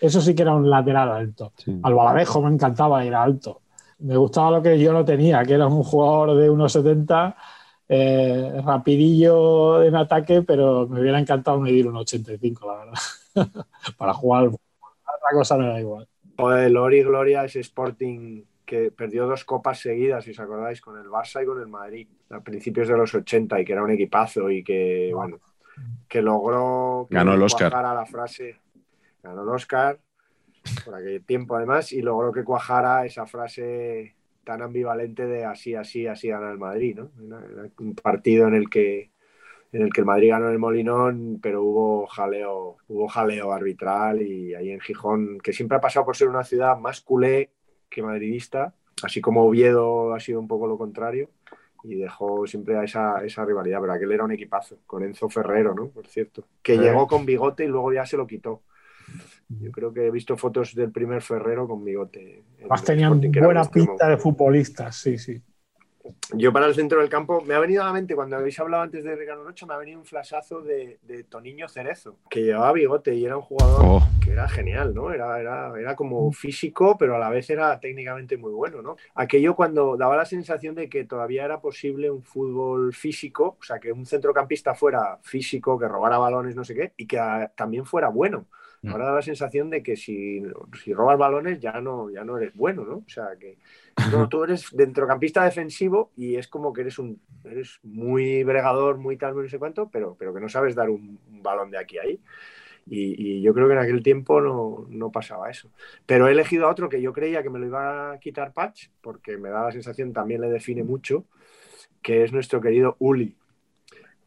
Eso sí que era un lateral alto. Sí. Albaladejo me encantaba, era alto. Me gustaba lo que yo no tenía, que era un jugador de 1,70, eh, rapidillo en ataque, pero me hubiera encantado medir 1,85, la verdad, *laughs* para jugar. Otra cosa me da igual. Joder, Lori Gloria es Sporting que perdió dos copas seguidas, si os acordáis, con el Barça y con el Madrid, a principios de los 80, y que era un equipazo y que, bueno, que logró que Ganó el Oscar. cuajara la frase, ganó el Oscar por aquel tiempo además, y logró que cuajara esa frase tan ambivalente de así, así, así gana el Madrid, ¿no? Un partido en el que en el que el Madrid ganó en el Molinón, pero hubo jaleo, hubo jaleo arbitral y ahí en Gijón, que siempre ha pasado por ser una ciudad más culé que madridista, así como Oviedo ha sido un poco lo contrario y dejó siempre a esa, esa rivalidad, pero aquel era un equipazo, con Enzo Ferrero, ¿no? Por cierto, que llegó con bigote y luego ya se lo quitó. Yo creo que he visto fotos del primer Ferrero con bigote. Más tenían buena pinta de futbolistas, sí, sí. Yo para el centro del campo, me ha venido a la mente, cuando habéis hablado antes de Ricardo Rocha, me ha venido un flashazo de, de Toniño Cerezo, que llevaba bigote y era un jugador Oh. que era genial, ¿no? Era, era, era como físico, pero a la vez era técnicamente muy bueno, ¿no? Aquello cuando daba la sensación de que todavía era posible un fútbol físico, o sea, que un centrocampista fuera físico, que robara balones, no sé qué, y que también fuera bueno. Mm. Ahora da la sensación de que si, si robas balones ya no, ya no eres bueno, ¿no? O sea, que no, *laughs* tú eres centrocampista defensivo y es como que eres un eres muy bregador, muy tal, no sé cuánto, pero, pero que no sabes dar un, un balón de aquí a ahí. Y, y yo creo que en aquel tiempo no, no, pasaba eso. Pero he elegido a otro que yo creía que me lo iba a quitar Patch, porque me da la sensación, también le define mucho, que es nuestro querido Uli,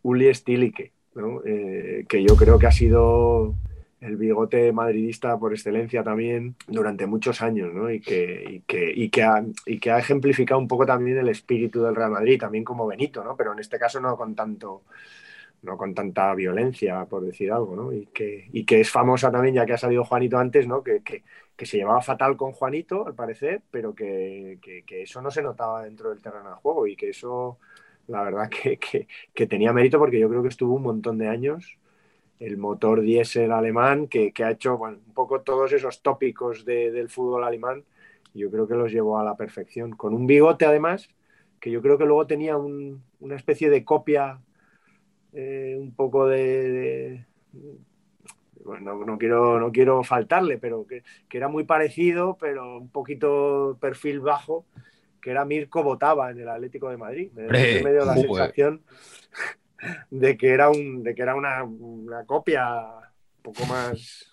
Uli Stilike, ¿no? eh, que yo creo que ha sido el bigote madridista por excelencia también durante muchos años, ¿no? Y que, y que, y que, ha, y que ha ejemplificado un poco también el espíritu del Real Madrid, también como Benito, ¿no? Pero en este caso no con tanto no con tanta violencia, por decir algo, ¿no? Y que, y que es famosa también, ya que ha salido Juanito antes, ¿no? Que, que, que se llevaba fatal con Juanito, al parecer, pero que, que, eso no se notaba dentro del terreno de juego y que eso, la verdad, *laughs* que, que tenía mérito porque yo creo que estuvo un montón de años el motor diésel alemán que, que ha hecho bueno, un poco todos esos tópicos de, del fútbol alemán, yo creo que los llevó a la perfección. Con un bigote además, que yo creo que luego tenía un, una especie de copia, eh, un poco de... de bueno, no, quiero, no quiero faltarle, pero que, que, era muy parecido, pero un poquito perfil bajo, que era Mirko Botava en el Atlético de Madrid. Me, me dio la sensación de que era, un, de que era una, una copia un poco más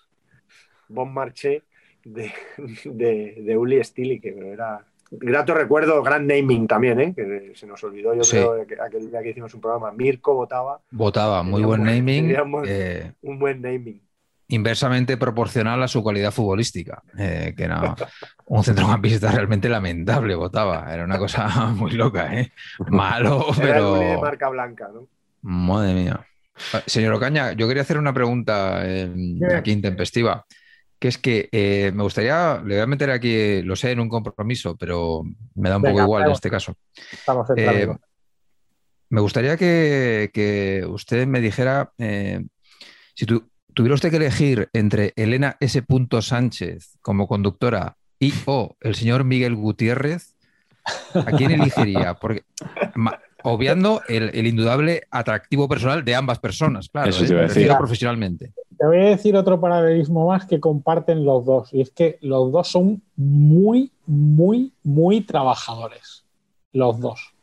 bon marché de, de, de Uli Stili, que era grato recuerdo, gran naming también, ¿eh? que se nos olvidó, yo Sí. creo, que aquel día que hicimos un programa, Mirko votaba, Votaba, muy buen un- naming. eh, un buen naming. inversamente proporcional a su calidad futbolística, eh, que era un centrocampista realmente lamentable, votaba. Era una cosa *laughs* muy loca, ¿eh? Malo, Era el Uli de pero... marca blanca, ¿no? Madre mía. Ah, Señor Ocaña, yo quería hacer una pregunta eh, aquí intempestiva, que es que eh, me gustaría, le voy a meter aquí, lo sé, en un compromiso, pero me da un poco Venga, igual en este caso. Estamos Eh, me gustaría que, que usted me dijera eh, si tu- tuviera usted que elegir entre Elena S. Sánchez como conductora y o el señor Miguel Gutiérrez, ¿a quién elegiría? Porque, ma- obviando el, el indudable atractivo personal de ambas personas, claro, Eso ¿eh? te iba a Me decir. refiero profesionalmente. Te voy a decir otro paralelismo más que comparten los dos, y es que los dos son muy, muy, muy trabajadores. Los dos.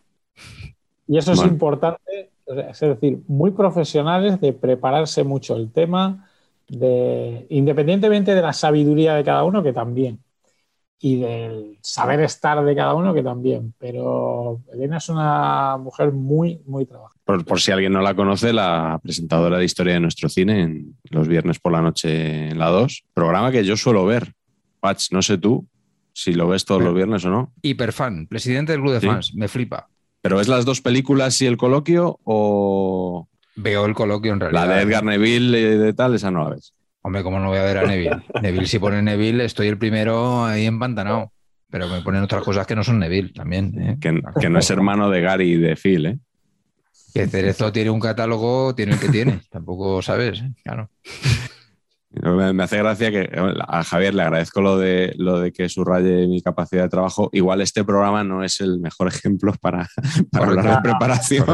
Y eso es importante, es decir, muy profesionales de prepararse mucho el tema, de, independientemente de la sabiduría de cada uno, que también, y del saber estar de cada uno, que también. Pero Elena es una mujer muy, muy trabajadora. Por, por si alguien no la conoce, la presentadora de historia de nuestro cine en los viernes por la noche en la 2, programa que yo suelo ver. Patch, no sé tú si lo ves todos los viernes o no, Hiperfan, presidente del club de Sí. fans, me flipa. pero ¿ves las dos películas y el coloquio o Veo el coloquio en realidad. la de. Edgar Neville y de tal? Esa no la ves. Hombre, ¿cómo no voy a ver a Neville? *laughs* Neville, si pone Neville, estoy el primero ahí empantanado. Pero me ponen otras cosas que no son Neville también. ¿eh? Que, que no es hermano de Gary y de Phil, ¿eh? Que Cerezo tiene un catálogo, tiene el que tiene. *laughs* Tampoco sabes, ¿eh? claro. Me, hace gracia que a Javier le agradezco lo de, lo de que subraye mi capacidad de trabajo. Igual este programa no es el mejor *laughs* ejemplo para, para hablar de preparación,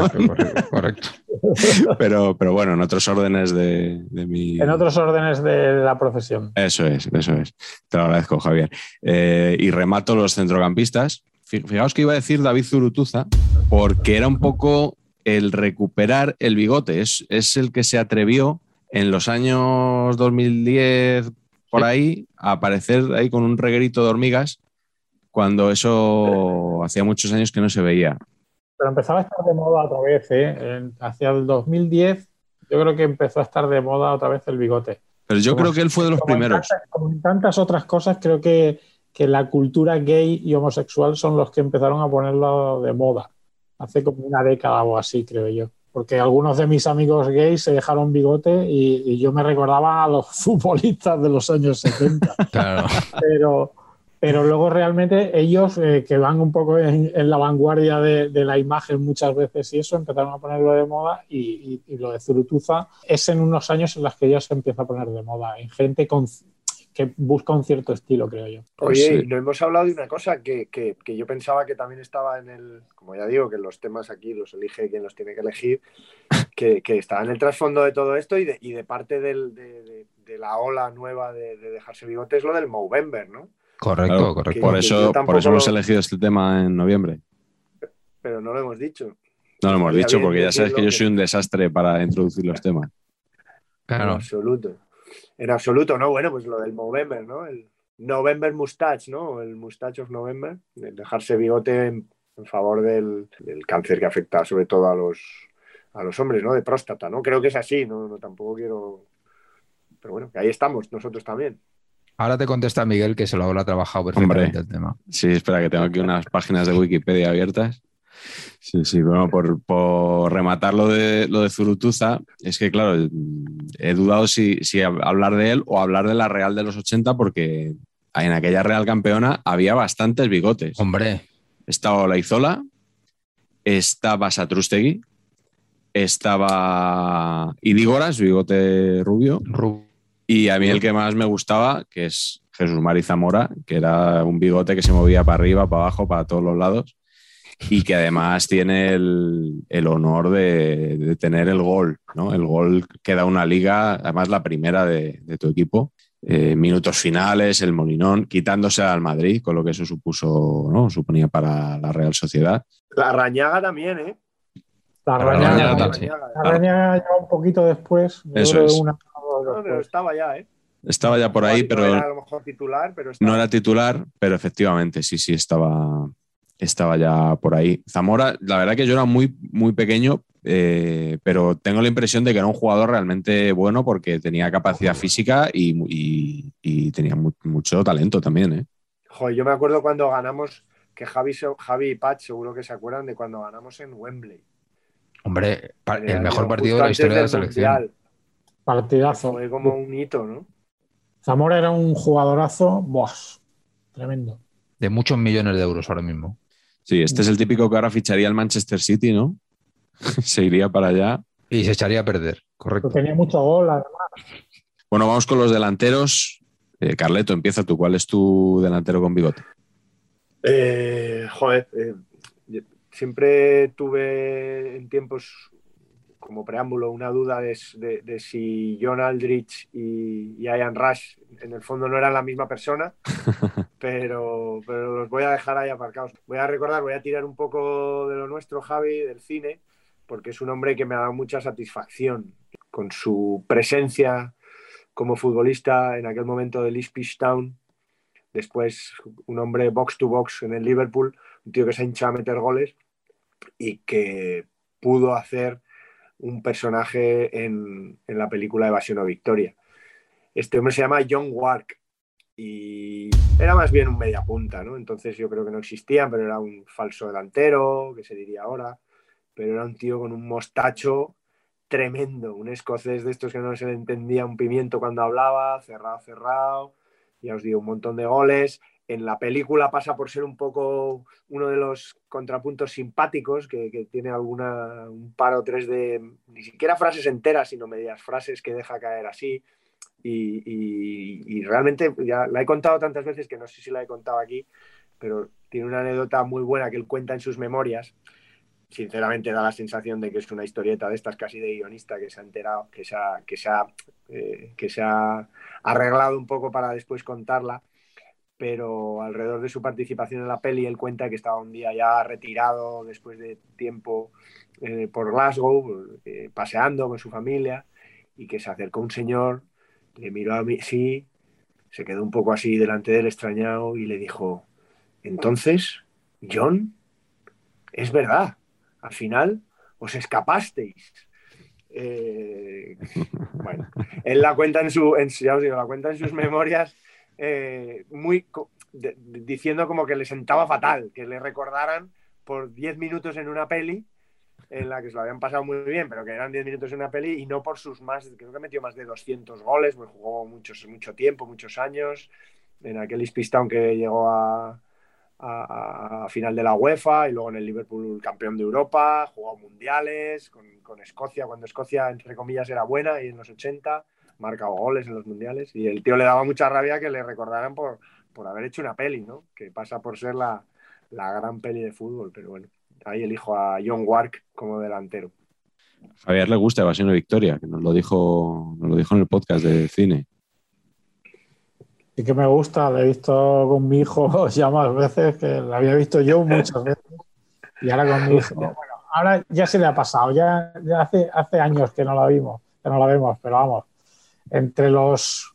Correcto, *laughs* pero, pero bueno, en otros órdenes de, de mi... En otros órdenes de la profesión. Eso es, eso es. Te lo agradezco, Javier. Eh, y remato los centrocampistas. Fi- Fijaos que iba a decir David Zurutuza, porque era un poco el recuperar el bigote. Es, es el que se atrevió en los años 2010, por ahí, a aparecer ahí con un reguerito de hormigas, cuando eso hacía muchos años que no se veía. Pero empezaba a estar de moda otra vez, ¿eh? En- hacia el 2010 yo creo que empezó a estar de moda otra vez el bigote. Pero yo Como- creo que él fue de los como en primeros. tantas- como en tantas otras cosas, creo que, que la cultura gay y homosexual son los que empezaron a ponerlo de moda. Hace como una década o así, creo yo. Porque algunos de mis amigos gays se dejaron bigote y, y yo me recordaba a los *laughs* futbolistas de los años 70. *laughs* Claro. pero, pero luego realmente ellos, eh, que van un poco en, en la vanguardia de, de, la imagen muchas veces y eso, empezaron a ponerlo de moda y, y, y, lo de Zurutuza es en unos años en los que ya se empieza a poner de moda, en gente con, que busca un cierto estilo, creo yo. Oye, sí. no hemos hablado de una cosa que, que, que, yo pensaba que también estaba en el, como ya digo, que los temas aquí los elige quien los tiene que elegir, *laughs* que, que estaba en el trasfondo de todo esto y de, y de parte del, de, de, de, la ola nueva de, dejarse bigotes, lo del Movember, ¿no? Correcto, claro, correcto. Por eso, por eso hemos lo... elegido este tema en noviembre. Pero no lo hemos dicho. No lo hemos dicho porque ya sabes que yo soy un desastre para introducir los temas. Claro. En absoluto. En absoluto, ¿no? Bueno, pues lo del Movember, ¿no? El November Mustache, ¿no? El Mustache of November. El dejarse bigote en, en favor del, del, cáncer que afecta sobre todo a los, a los hombres, ¿no? De próstata, ¿no? Creo que es así, no, no tampoco quiero... Pero bueno, que ahí estamos, nosotros también. Ahora te contesta Miguel que se lo habrá trabajado perfectamente Hombre, el tema. Sí, espera, que tengo aquí unas páginas de Wikipedia abiertas. Sí, sí, bueno, por, por rematar lo de, lo de Zurutuza, es que, claro, he dudado si, si, hablar de él o hablar de la Real de los 80, porque en aquella Real campeona había bastantes bigotes. Hombre. Estaba Olaizola, estaba Satrustegui, estaba Idígoras, bigote rubio. Rubio y a mí el que más me gustaba, que es Jesús Mari Zamora, que era un bigote que se movía para arriba, para abajo, para todos los lados, y que además tiene el, el honor de, de, tener el gol, ¿no? El gol que da una liga, además la primera de, de tu equipo. Eh, minutos finales, el Molinón, quitándose al Madrid, con lo que eso supuso, ¿no? Suponía para la Real Sociedad. La Rañaga también, ¿eh? La Rañaga, la Rañaga, la un poquito después. Eso es. Una no, pero estaba ya, ¿eh? Estaba ya por ahí, pero. No era a lo mejor titular, pero estaba... No era titular, pero efectivamente, sí, sí, estaba, estaba ya por ahí. Zamora, la verdad que yo era muy, muy pequeño, eh, pero tengo la impresión de que era un jugador realmente bueno porque tenía capacidad física y, y, y tenía mu mucho talento también, ¿eh? Joder, yo me acuerdo cuando ganamos, que Javi, Javi y Pat seguro que se acuerdan de cuando ganamos en Wembley. Hombre, el mejor partido de la historia de la selección. Mundial. Partidazo. Fue como un hito, ¿no? Zamora era un jugadorazo, ¡boss! Tremendo. De muchos millones de euros ahora mismo. Sí, este es el típico que ahora ficharía al Manchester City, ¿no? *laughs* se iría para allá. Y se echaría a perder, correcto. Pero tenía mucho gol, además. Bueno, vamos con los delanteros. Eh, Carleto, empieza tú. ¿Cuál es tu delantero con bigote? Eh, joder, eh, siempre tuve en tiempos como preámbulo una duda de, de, de si John Aldrich y, y, Ian Rush en el fondo no eran la misma persona, *laughs* pero, pero los voy a dejar ahí aparcados. Voy a recordar, voy a tirar un poco de lo nuestro, Javi, del cine, porque es un hombre que me ha dado mucha satisfacción con su presencia como futbolista en aquel momento del Ipswich Town, después un hombre box to box en el Liverpool, un tío que se ha hinchado a meter goles y que pudo hacer un personaje en, en, la película Evasión o Victoria. Este hombre se llama John Wark y era más bien un media punta, ¿no? Entonces yo creo que no existía, pero era un falso delantero, que se diría ahora, pero era un tío con un mostacho tremendo, un escocés de estos que no se le entendía un pimiento cuando hablaba, cerrado, cerrado, ya os digo, un montón de goles, en la película pasa por ser un poco uno de los contrapuntos simpáticos, que, que, tiene alguna, un par o tres de, ni siquiera frases enteras, sino medias frases que deja caer así. Y, realmente ya la he contado tantas veces que no sé si la he contado aquí, pero tiene una anécdota muy buena que él cuenta en sus memorias. Sinceramente da la sensación de que es una historieta de estas casi de guionista que se ha enterado, que se ha, que se ha, eh, que se ha arreglado un poco para después contarla pero alrededor de su participación en la peli, él cuenta que estaba un día ya retirado después de tiempo eh, por Glasgow, eh, paseando con su familia, y que se acercó un señor, le miró a mí, sí, se quedó un poco así delante del extrañado y le dijo, entonces, John, es verdad, al final os escapasteis. Eh, bueno, *laughs* él la cuenta en, su, en, ya os digo, la cuenta en sus memorias eh, muy, diciendo como que le sentaba fatal, que le recordaran por 10 minutos en una peli en la que se lo habían pasado muy bien, pero que eran 10 minutos en una peli y no por sus más, creo que metió más de 200 goles, jugó muchos, mucho tiempo, muchos años, en aquel Ispistón que llegó a, a, final de la UEFA y luego en el Liverpool campeón de Europa, jugó mundiales con, con, Escocia, cuando Escocia, entre comillas, era buena y en los 80, marcado goles en los mundiales y el tío le daba mucha rabia que le recordaran por, por haber hecho una peli, ¿no? Que pasa por ser la, la gran peli de fútbol, pero bueno, ahí elijo a John Wark como delantero. A Javier le gusta Evasión de Victoria, que nos lo dijo, nos lo dijo en el podcast de cine. Sí que me gusta, lo he visto con mi hijo *laughs* ya más veces, que lo había visto yo muchas veces. Y ahora con mi hijo, *laughs* bueno, ahora ya se le ha pasado, ya, hace, hace años que no la vimos, que no la vemos, pero vamos, entre los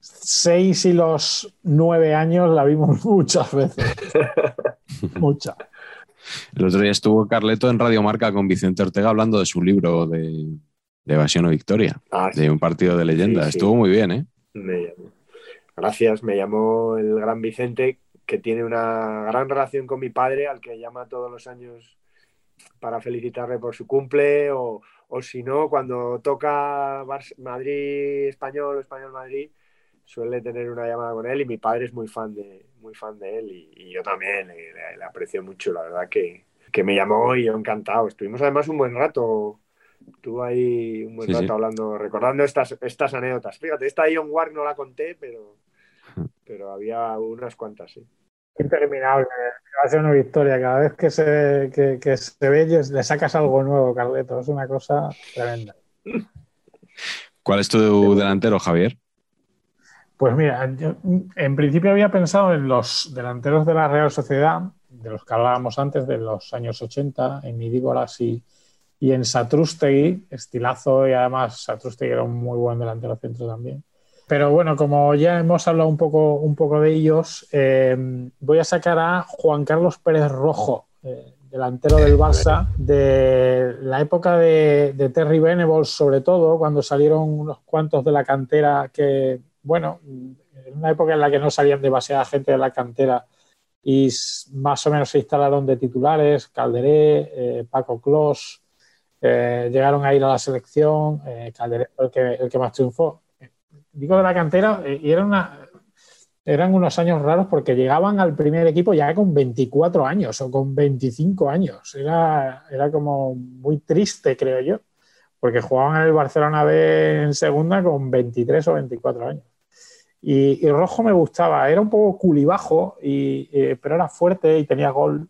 seis y los nueve años la vimos *laughs* muchas veces. Muchas. El otro día estuvo Carleto en Radio Marca con Vicente Ortega hablando de su libro de, Evasión o Victoria, ah, de un partido de leyenda. Estuvo muy bien, ¿eh? Gracias, me llamó el gran Vicente, que tiene una gran relación con mi padre, al que llama todos los años para felicitarle por su cumple, o, si no, cuando toca Madrid Español o Español Madrid, suele tener una llamada con él y mi padre es muy fan de, muy fan de él y, yo también le, aprecio mucho, la verdad que, que, me llamó y yo encantado. Estuvimos además un buen rato, estuvo ahí un buen rato hablando, recordando estas, estas anécdotas. Fíjate, esta Ion Wark no la conté, pero, *laughs* pero había unas cuantas, sí. Interminable, va a ser una victoria. Cada vez que se, que, que se ve, le sacas algo nuevo, Carleto. Es una cosa tremenda. ¿Cuál es tu delantero, Javier? Pues mira, yo en principio había pensado en los delanteros de la Real Sociedad, de los que hablábamos antes, de los años 80, en Midígoras y, y en Satrustegui, estilazo, y además Satrustegui era un muy buen delantero centro también. Pero bueno, como ya hemos hablado un poco, un poco de ellos, eh, voy a sacar a Juan Carlos Pérez Rojo, eh, delantero del Barça, de la época de, de Terry Venables, sobre todo, cuando salieron unos cuantos de la cantera que bueno, en una época en la que no salían demasiada gente de la cantera y más o menos se instalaron de titulares, Calderé, eh, Paco Clos, eh, llegaron a ir a la selección, eh, Calderé el que, el que más triunfó. Digo de la cantera, y era una, eran unos años raros porque llegaban al primer equipo ya con 24 años o con 25 años. Era, era como muy triste, creo yo, porque jugaban en el Barcelona B en segunda con 23 o 24 años. Y, Rojo me gustaba, era un poco culibajo, y, eh, pero era fuerte y tenía gol.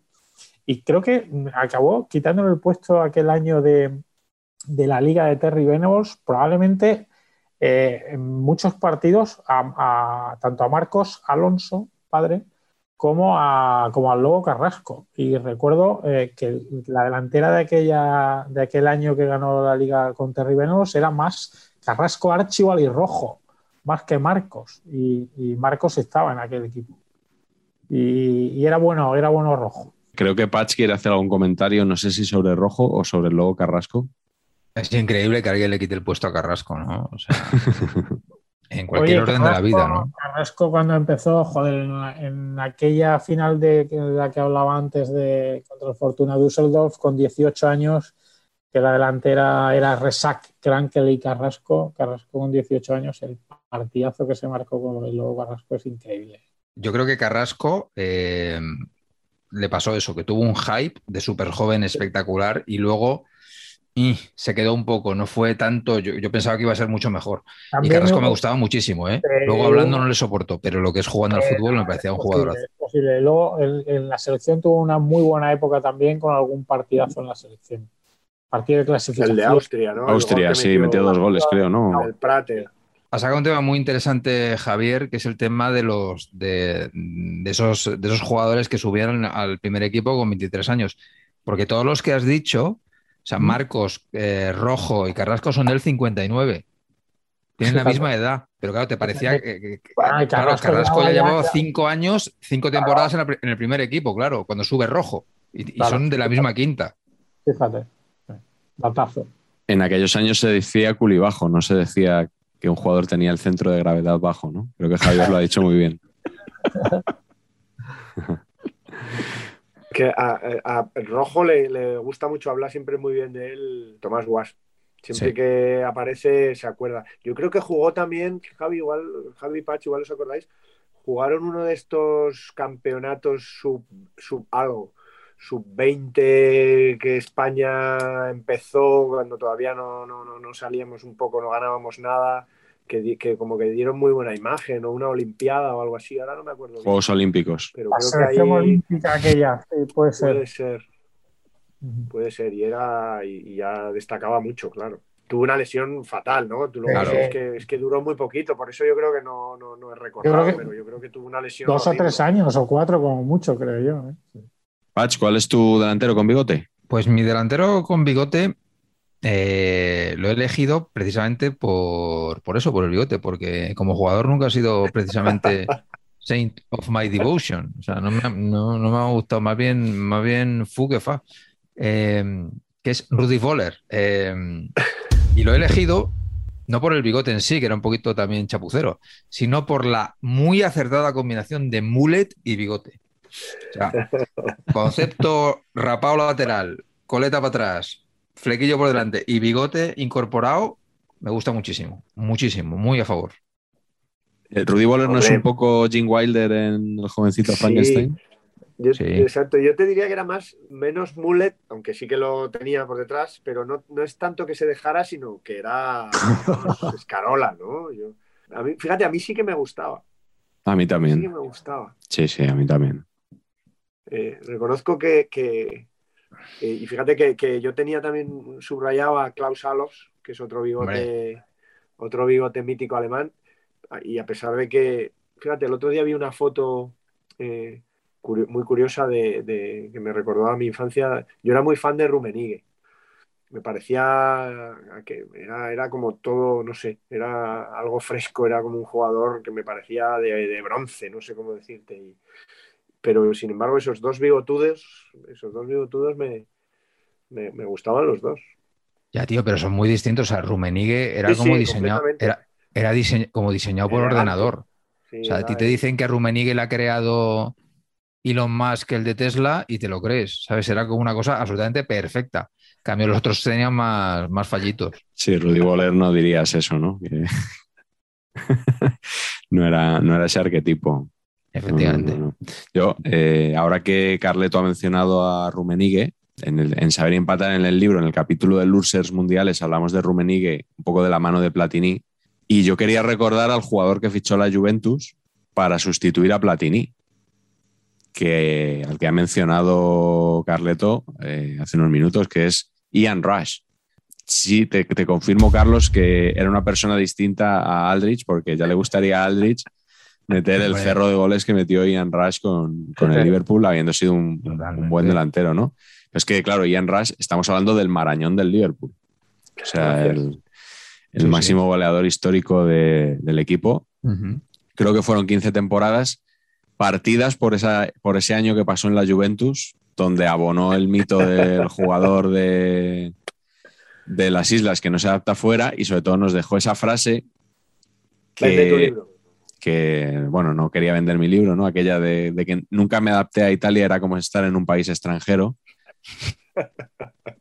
Y creo que acabó quitándole el puesto aquel año de, la Liga de Terry Venables, probablemente eh, en muchos partidos, a, tanto a Marcos Alonso, padre, como, a, como al Lobo Carrasco. Y recuerdo eh, que la delantera de, aquella, de aquel año que ganó la Liga con Terry Venables era más Carrasco, Archibald y Rojo más que Marcos. Y, Marcos estaba en aquel equipo. Y, era bueno, era bueno rojo. Creo que Patch quiere hacer algún comentario, no sé si sobre rojo o sobre el logo Carrasco. Es increíble que alguien le quite el puesto a Carrasco, ¿no? O sea, *laughs* en cualquier orden de la vida, ¿no? Carrasco cuando empezó, joder, en, aquella final de, la que hablaba antes de contra el Fortuna Düsseldorf, con 18 años, que la delantera era Resac, Krankel y Carrasco, Carrasco con 18 años, el partidazo que se marcó con el Lobo Carrasco es increíble. Yo creo que Carrasco eh, le pasó eso, que tuvo un hype de súper joven espectacular y luego y se quedó un poco, no fue tanto, yo, pensaba que iba a ser mucho mejor. y Carrasco me gustaba muchísimo, ¿eh? luego hablando no le soporto, pero lo que es jugando al fútbol me parecía un jugador. Posible. Luego en, la selección tuvo una muy buena época también con algún partidazo en la selección. Partido de clasificación. El de Austria, ¿no? Austria, sí, metió dos goles, creo, ¿no? El Prater. Ha sacado un tema muy interesante, Javier, que es el tema de los de, esos, de esos jugadores que subieron al primer equipo con 23 años. Porque todos los que has dicho, o sea, Marcos, eh, Rojo y Carrasco son del 59. Tienen la misma edad. Pero claro, te parecía que, Carrasco, ya llevaba cinco años, cinco temporadas en, el primer equipo, claro, cuando sube Rojo. Y, son de la misma quinta. Fíjate. Batazo. En aquellos años se decía culibajo, no se decía que un jugador tenía el centro de gravedad bajo, ¿no? Creo que Javier lo ha dicho muy bien. *laughs* que a, Rojo le, gusta mucho hablar siempre muy bien de él, Tomás Guas. Siempre que aparece se acuerda. Yo creo que jugó también, Javi, igual, Javi Pach, igual os acordáis, jugaron uno de estos campeonatos sub, sub algo sub 20 que España empezó cuando todavía no, no, no, no salíamos un poco, no ganábamos nada, que, di- que como que dieron muy buena imagen, o una olimpiada o algo así, ahora no me acuerdo. bien, Juegos Olímpicos. pero La creo que selección ahí olímpica aquella, sí, puede ser. puede ser. Puede ser, y era y, y ya destacaba mucho, claro. Tuvo una lesión fatal, ¿no? Tú luego Claro. dices que, es que duró muy poquito, por eso yo creo que no, no, no es recordado, Yo creo que- pero yo creo que tuvo una lesión. Dos o tres años o cuatro, como mucho, creo yo. ¿eh? Patch, ¿cuál es tu delantero con bigote? Pues mi delantero con bigote eh, lo he elegido precisamente por, por eso, por el bigote, porque como jugador nunca ha sido precisamente *laughs* Saint of my devotion. O sea, no me ha, no- no me ha gustado, más bien, más bien fu que fa. Eh, que es Rudy Voller. Eh, y lo he elegido no por el bigote en sí, que era un poquito también chapucero, sino por la muy acertada combinación de mullet y bigote. O sea, concepto rapado lateral, coleta para atrás, flequillo por delante y bigote incorporado, me gusta muchísimo, muchísimo, muy a favor. Eh, Rudy Waller no es un poco Jim Wilder en el jovencito Sí. Frankenstein. Yo- Sí. Exacto, yo te diría que era más, menos mullet, aunque sí que lo tenía por detrás, pero no, no es tanto que se dejara, sino que era pues, escarola, ¿no? Yo, a mí, fíjate, a mí sí que me gustaba, A mí sí que también. me gustaba. Sí, sí, a mí también. Eh, reconozco que, que- eh, y fíjate que, que yo tenía también subrayado a Klaus Alos, que es otro bigote, otro bigote mítico alemán, y a pesar de que, fíjate, el otro día vi una foto eh, muy curiosa de, de- que me recordó a mi infancia. Yo era muy fan de Rummenigge. Me parecía que era, era como todo, no sé, era algo fresco, era como un jugador que me parecía de, de bronce, no sé cómo decirte. Y- pero sin embargo, esos dos bigotudos, esos dos bigotudos me, me, me gustaban los dos. Ya, tío, pero son muy distintos. O sea, Rummenigge era Sí, como sí, diseñado, era, era como diseñado por ordenador. Sí, O sea, a ti te dicen que a Rummenigge le ha creado Elon Musk el de Tesla y te lo crees, ¿sabes? Era como una cosa absolutamente perfecta. En cambio, los otros tenían más, más fallitos. Sí, Rudy Waller no dirías eso, ¿no? Que- *laughs* no, era, no era ese arquetipo. Efectivamente. No. Yo, eh, ahora que Carleto ha mencionado a Rummenigge, en, Saber Empatar en el libro, en el capítulo de Losers Mundiales, hablamos de Rummenigge un poco de la mano de Platini. Y yo quería recordar al jugador que fichó la Juventus para sustituir a Platini, que, al que ha mencionado Carleto eh, hace unos minutos, que es Ian Rush. Sí, te, te confirmo, Carlos, que era una persona distinta a Aldrich, porque ya le gustaría a Aldrich meter el cerro de goles que metió Ian Rush con, con el *laughs* Liverpool, habiendo sido un, buen delantero, ¿no? Pero es que, claro, Ian Rush, estamos hablando del marañón del Liverpool. O sea, el, el Sí, máximo goleador histórico de- del equipo. Creo que fueron 15 temporadas partidas por, esa, por ese año que pasó en la Juventus, donde abonó el mito del jugador de, de las islas que no se adapta fuera y sobre todo nos dejó esa frase Vende tu que, libro. Que, bueno, no quería vender mi libro, ¿no? Aquella de, de que nunca me adapté a Italia, era como estar en un país extranjero.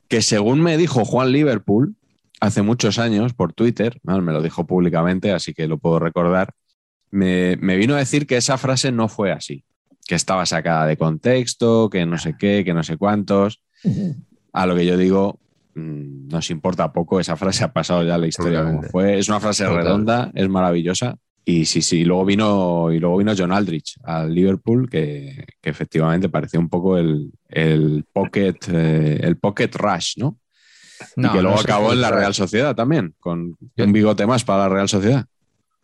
Que según me dijo Juan Liverpool hace muchos años por Twitter, ¿no? me lo dijo públicamente, así que lo puedo recordar, me, me vino a decir que esa frase no fue así, que estaba sacada de contexto, que no sé qué, que no sé cuántos. A lo que yo digo, mm, nos importa poco, esa frase ha pasado ya la historia como fue. Es una frase Total. redonda, es maravillosa. Y sí, sí, y luego vino, y luego vino John Aldrich al Liverpool, que, que efectivamente parecía un poco el, el pocket, eh, el pocket rush, ¿no? No, y que luego no acabó en la. Real Sociedad también, con un bigote más para la Real Sociedad.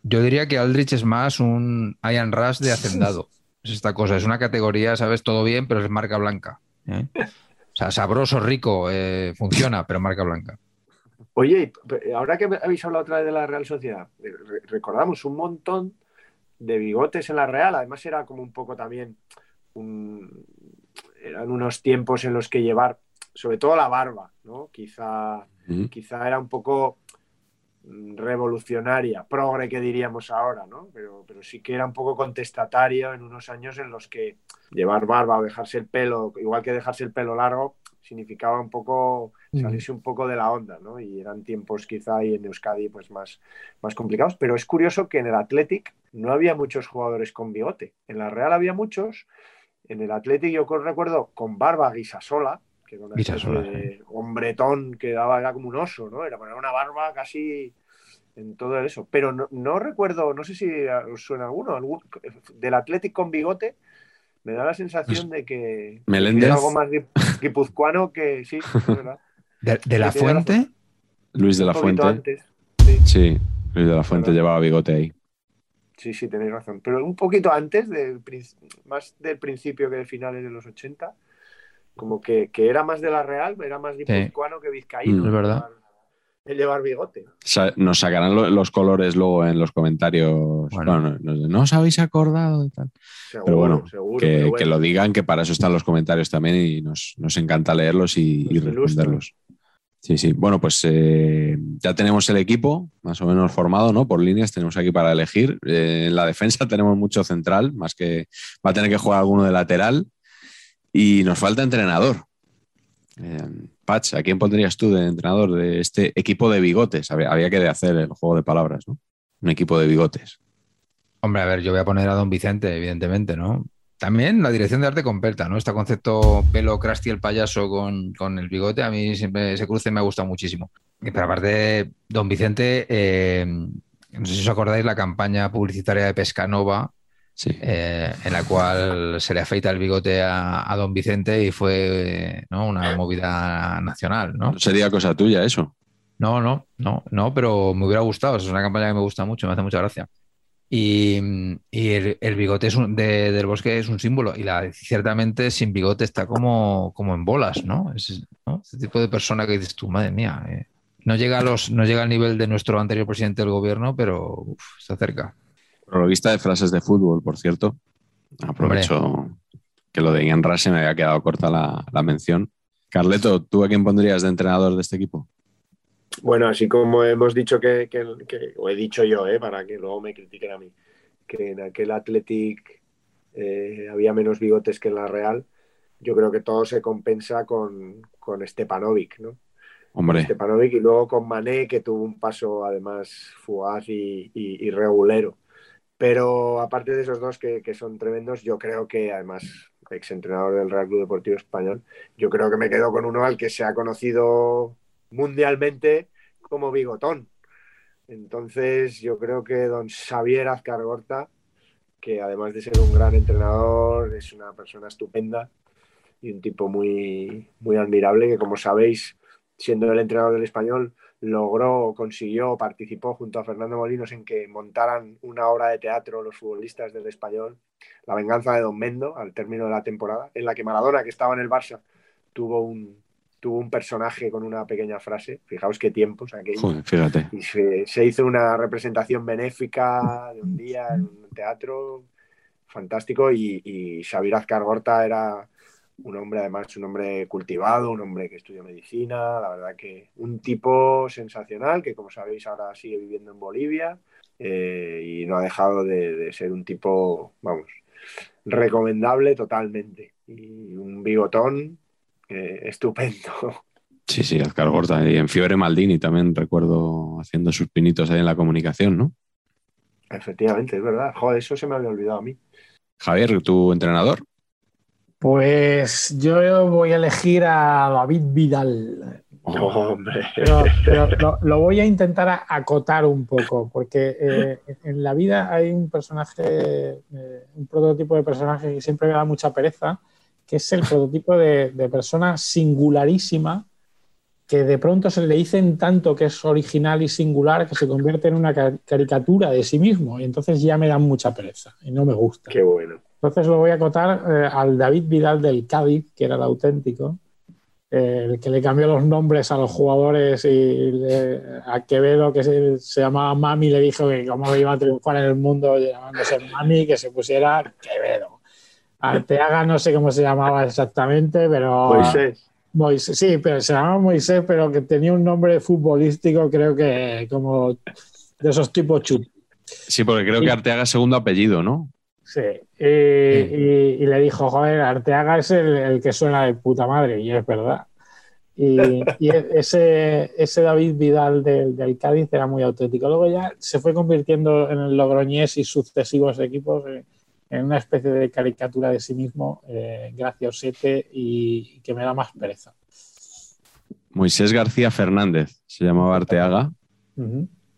Yo diría que Aldrich es más un Ian Rush de hacendado. *laughs* Es esta cosa, es una categoría, sabes, todo bien, pero es marca blanca. ¿eh? O sea, sabroso, rico, eh, funciona, pero marca blanca. Oye, ahora que habéis hablado otra vez de la Real Sociedad, eh, re- recordamos un montón de bigotes en la Real. Además, era como un poco también. un- eran unos tiempos en los que llevar, sobre todo la barba, ¿no? Quizá, quizá era un poco. revolucionaria, progre que diríamos ahora, ¿no? Pero, pero sí que era un poco contestatario en unos años en los que llevar barba o dejarse el pelo, igual que dejarse el pelo largo, significaba un poco salirse un poco de la onda, ¿no? Y eran tiempos quizá ahí en Euskadi pues más, más complicados, pero es curioso que en el Athletic no había muchos jugadores con bigote. En la Real había muchos, en el Athletic yo recuerdo con barba guisasola, que era una especie de hombretón que daba, era como un oso, ¿no? Era una barba casi en todo eso. Pero no, recuerdo, no sé si os suena alguno, del Athletic con bigote, me da la sensación de que, Meléndez. algo más guipuzcoano que sí, ¿verdad? ¿De, la Fuente? Luis de la Fuente. sí. Luis de la Fuente llevaba bigote ahí. Sí, sí, tenéis razón. Pero un poquito antes, del, más del principio que de finales de los 80, como que, era más de la Real, era más guipuzcoano que vizcaíno. Mm, es verdad. El llevar bigote. Nos sacarán los colores luego en los comentarios. Bueno, no, os habéis acordado y tal. pero bueno, que, lo digan, que para eso están los comentarios también y nos, encanta leerlos y, responderlos. Sí, sí. Bueno, pues eh, ya tenemos el equipo más o menos formado, ¿no? Por líneas tenemos aquí para elegir. Eh, en la defensa *laughs* tenemos mucho central, más que va a tener que jugar alguno de lateral. Y nos falta entrenador. Eh, Patch, ¿a quién pondrías tú de entrenador de este equipo de bigotes? Había, que hacer el juego de palabras, ¿no? Un equipo de bigotes. Hombre, a ver, yo voy a poner a Don Vicente, evidentemente, ¿no? También la dirección de arte comperta, ¿no? Este concepto pelo Krusty el payaso con, el bigote, a mí siempre ese cruce me ha gustado muchísimo. Pero aparte, Don Vicente, eh, no sé si os acordáis la campaña publicitaria de Pescanova, eh, en la cual se le afeita el bigote a, don Vicente y fue una movida nacional. ¿no? sería cosa tuya eso? No, no, no, no, pero me hubiera gustado. Es una campaña que me gusta mucho, me hace mucha gracia. Y, el, bigote del bosque es un símbolo y la, ciertamente sin bigote está como, como en bolas, ¿no? Es, Este tipo de persona que dices tú, madre mía, eh, no, llega a los, no llega al nivel de nuestro anterior presidente del gobierno, pero está cerca. Prologuista de frases de fútbol, por cierto. Aprovecho que lo de Ian Rush me había quedado corta la, mención. Carleto, ¿tú a quién pondrías de entrenador de este equipo? Bueno, así como hemos dicho que, o he dicho yo, eh, para que luego me critiquen a mí, que en aquel Athletic eh, había menos bigotes que en la Real, yo creo que todo se compensa con, con Stepanovic, ¿no? Hombre. Stepanovic y luego con Mané, que tuvo un paso además fugaz y, y regulero. Pero aparte de esos dos que, son tremendos, yo creo que además, exentrenador del Real Club Deportivo Español, yo creo que me quedo con uno al que se ha conocido mundialmente como Bigotón. Entonces, yo creo que don Xavier Azcargorta, que además de ser un gran entrenador, es una persona estupenda y un tipo muy, muy admirable, que como sabéis, siendo el entrenador del español, logró, consiguió, participó junto a Fernando Molinos en que montaran una obra de teatro los futbolistas del español, La venganza de Don Mendo, al término de la temporada, en la que Maradona, que estaba en el Barça, tuvo un, tuvo un personaje con una pequeña frase. Fijaos qué tiempos aquellos. fíjate. Y se, hizo una representación benéfica de un día en un teatro fantástico y, y Xavier Azcar Gorta era un hombre además, un hombre cultivado, un hombre que estudió medicina, la verdad que un tipo sensacional que como sabéis ahora sigue viviendo en Bolivia eh, y no ha dejado de, ser un tipo, vamos, recomendable totalmente y un bigotón eh, estupendo. *laughs* Sí, sí, Azcar Gorta. Y en Fiore Maldini también recuerdo haciendo sus pinitos ahí en la comunicación, ¿no? Efectivamente, es verdad. Joder, eso se me había olvidado a mí. Javier, tu entrenador. Pues yo voy a elegir a David Vidal. *laughs* hombre. Pero, lo, voy a intentar acotar un poco, porque eh, en la vida hay un personaje, eh, un prototipo de personaje que siempre me da mucha pereza, que es el prototipo de, persona singularísima, que de pronto se le dicen tanto que es original y singular que se convierte en una caricatura de sí mismo, y entonces ya me da mucha pereza y no me gusta. Qué bueno. Entonces lo voy a acotar eh, al David Vidal del Cádiz, que era el auténtico, eh, el que le cambió los nombres a los jugadores y a Quevedo, que se, llamaba Mami, le dijo que cómo iba a triunfar en el mundo llamándose Mami, que se pusiera Quevedo. Arteaga no sé cómo se llamaba exactamente, pero... Moisés. Moisés, sí, pero se llamaba Moisés, pero que tenía un nombre futbolístico, creo que como de esos tipos chup. Sí, porque creo que Arteaga es segundo apellido, ¿no? Sí. Y, y- y le dijo, joder, Arteaga es el, el que suena de puta madre, y es verdad. Y, y ese, ese David Vidal del, del Cádiz era muy auténtico. Luego ya se fue convirtiendo en el Logroñés y sucesivos equipos eh, en una especie de caricatura de sí mismo, eh, graciosete y, y que me da más pereza. Moisés García Fernández se llamaba Arteaga.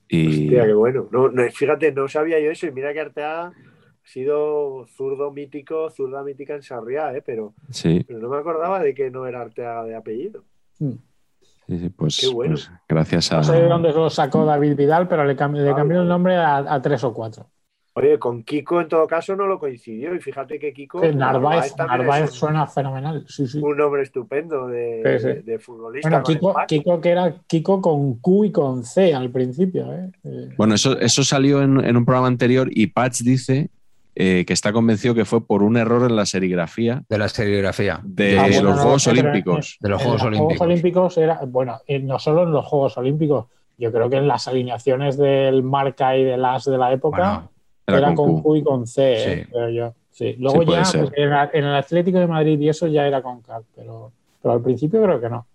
Y Hostia, qué bueno. No, no, fíjate, no sabía yo eso. Y mira que Arteaga ha sido zurdo mítico, zurda mítica en Sarriá, ¿eh? pero, sí, pero no me acordaba de que no era Arteaga de apellido. Mm. sí, sí, pues, Qué bueno. pues gracias a. No sé de dónde lo sacó David Vidal, pero le cambió, le cambió el nombre a, a tres o cuatro. Oye, con Kiko en todo caso no lo coincidió. Y fíjate que Kiko. Narváez, Narváez un, suena fenomenal. Sí, sí. un nombre estupendo de, Sí, sí. de- de futbolista. Bueno, Kiko, que era Kiko con Q y con C al principio. ¿eh? Eh, Bueno, eso, eso salió en, en un programa anterior y Patch dice eh, que está convencido que fue por un error en la serigrafía De la serigrafía. de Ah, bueno, los no, Juegos Olímpicos. De los Juegos los Olímpicos. Juegos Olímpicos era, bueno, eh, no solo en los Juegos Olímpicos, yo creo que en las alineaciones del marca y del as de la época Bueno, Era era, con Q. Q y con C, eh, Sí. creo yo. Sí. Luego Sí, ya pues, en, el Atlético de Madrid y eso ya era con K, pero, pero al principio creo que no.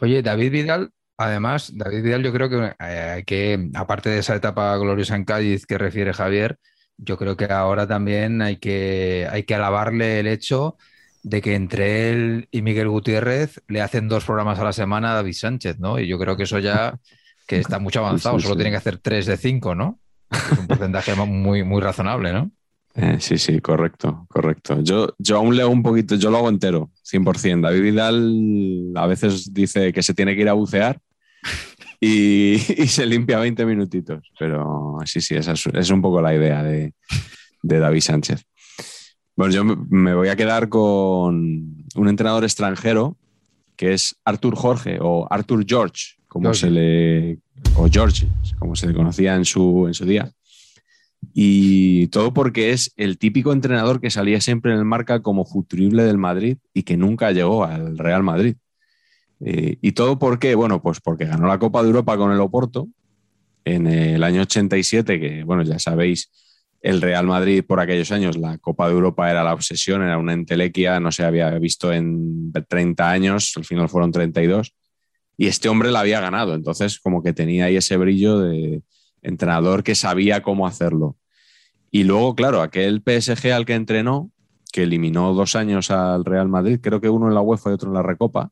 Oye, David Vidal, además, David Vidal, yo creo que eh, hay que, aparte de esa etapa gloriosa en Cádiz que refiere Javier, yo creo que ahora también hay que, hay que alabarle el hecho de que entre él y Miguel Gutiérrez le hacen dos programas a la semana a David Sánchez, ¿no? Y yo creo que eso ya que *laughs* está mucho avanzado, Sí, solo tiene que hacer tres de cinco, ¿no? Es un porcentaje *laughs* muy, muy razonable, ¿no? Eh, sí, sí, correcto, correcto. Yo, yo aún leo un poquito, yo lo hago entero, 100%. David Vidal a veces dice que se tiene que ir a bucear *laughs* y, y se limpia 20 minutitos, pero sí, sí, esa es, es un poco la idea de, de David Sánchez. Bueno, yo me- me voy a quedar con un entrenador extranjero que es Arthur Jorge o Arthur George, como George. se le. o George, como se le conocía en su, en su día. Y todo porque es el típico entrenador que salía siempre en el marca como futurible del Madrid y que nunca llegó al Real Madrid. Eh, y todo porque, bueno, pues porque ganó la Copa de Europa con el Oporto en el año 87, que, bueno, ya sabéis, el Real Madrid por aquellos años, la Copa de Europa era la obsesión, era una entelequia, no se había visto en 30 años, al final fueron 32, y este hombre la había ganado, entonces como que tenía ahí ese brillo de entrenador que sabía cómo hacerlo. Y luego, claro, aquel PSG al que entrenó, que eliminó dos años al Real Madrid, creo que uno en la UEFA y otro en la Recopa,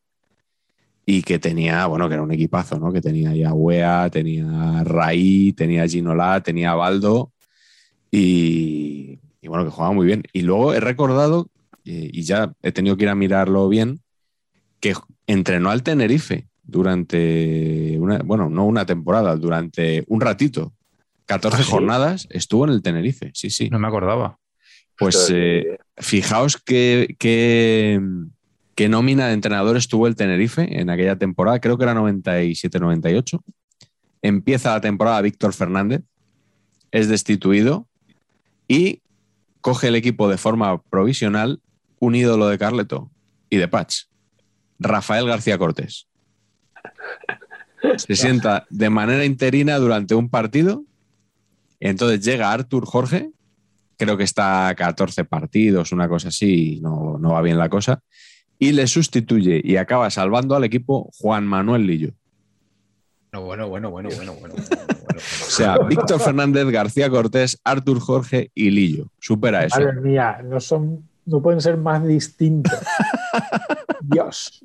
y que tenía, bueno, que era un equipazo, ¿no? Que tenía ya Wea, tenía Raí, tenía Ginola, tenía Baldo, y, y bueno, que jugaba muy bien. Y luego he recordado, eh, y ya he tenido que ir a mirarlo bien, que entrenó al Tenerife durante una, bueno, no una temporada, durante un ratito. 14 ¿Ah, sí? jornadas estuvo en el Tenerife, sí, sí. No me acordaba. Pues eh, fijaos qué, qué, qué nómina de entrenadores tuvo el Tenerife en aquella temporada, creo que era 97-98. Empieza la temporada Víctor Fernández, es destituido y coge el equipo de forma provisional un ídolo de Carleto y de Patch, Rafael García Cortés. Se sienta de manera interina durante un partido. Entonces llega Artur Jorge, creo que está a 14 partidos, una cosa así, no, no va bien la cosa, y le sustituye y acaba salvando al equipo Juan Manuel Lillo. Bueno, bueno, bueno, bueno, bueno, bueno. O sea, Víctor Fernández, García Cortés, Artur Jorge y Lillo. Supera eso. Madre mía, no son, no pueden ser más distintos. *laughs* Dios.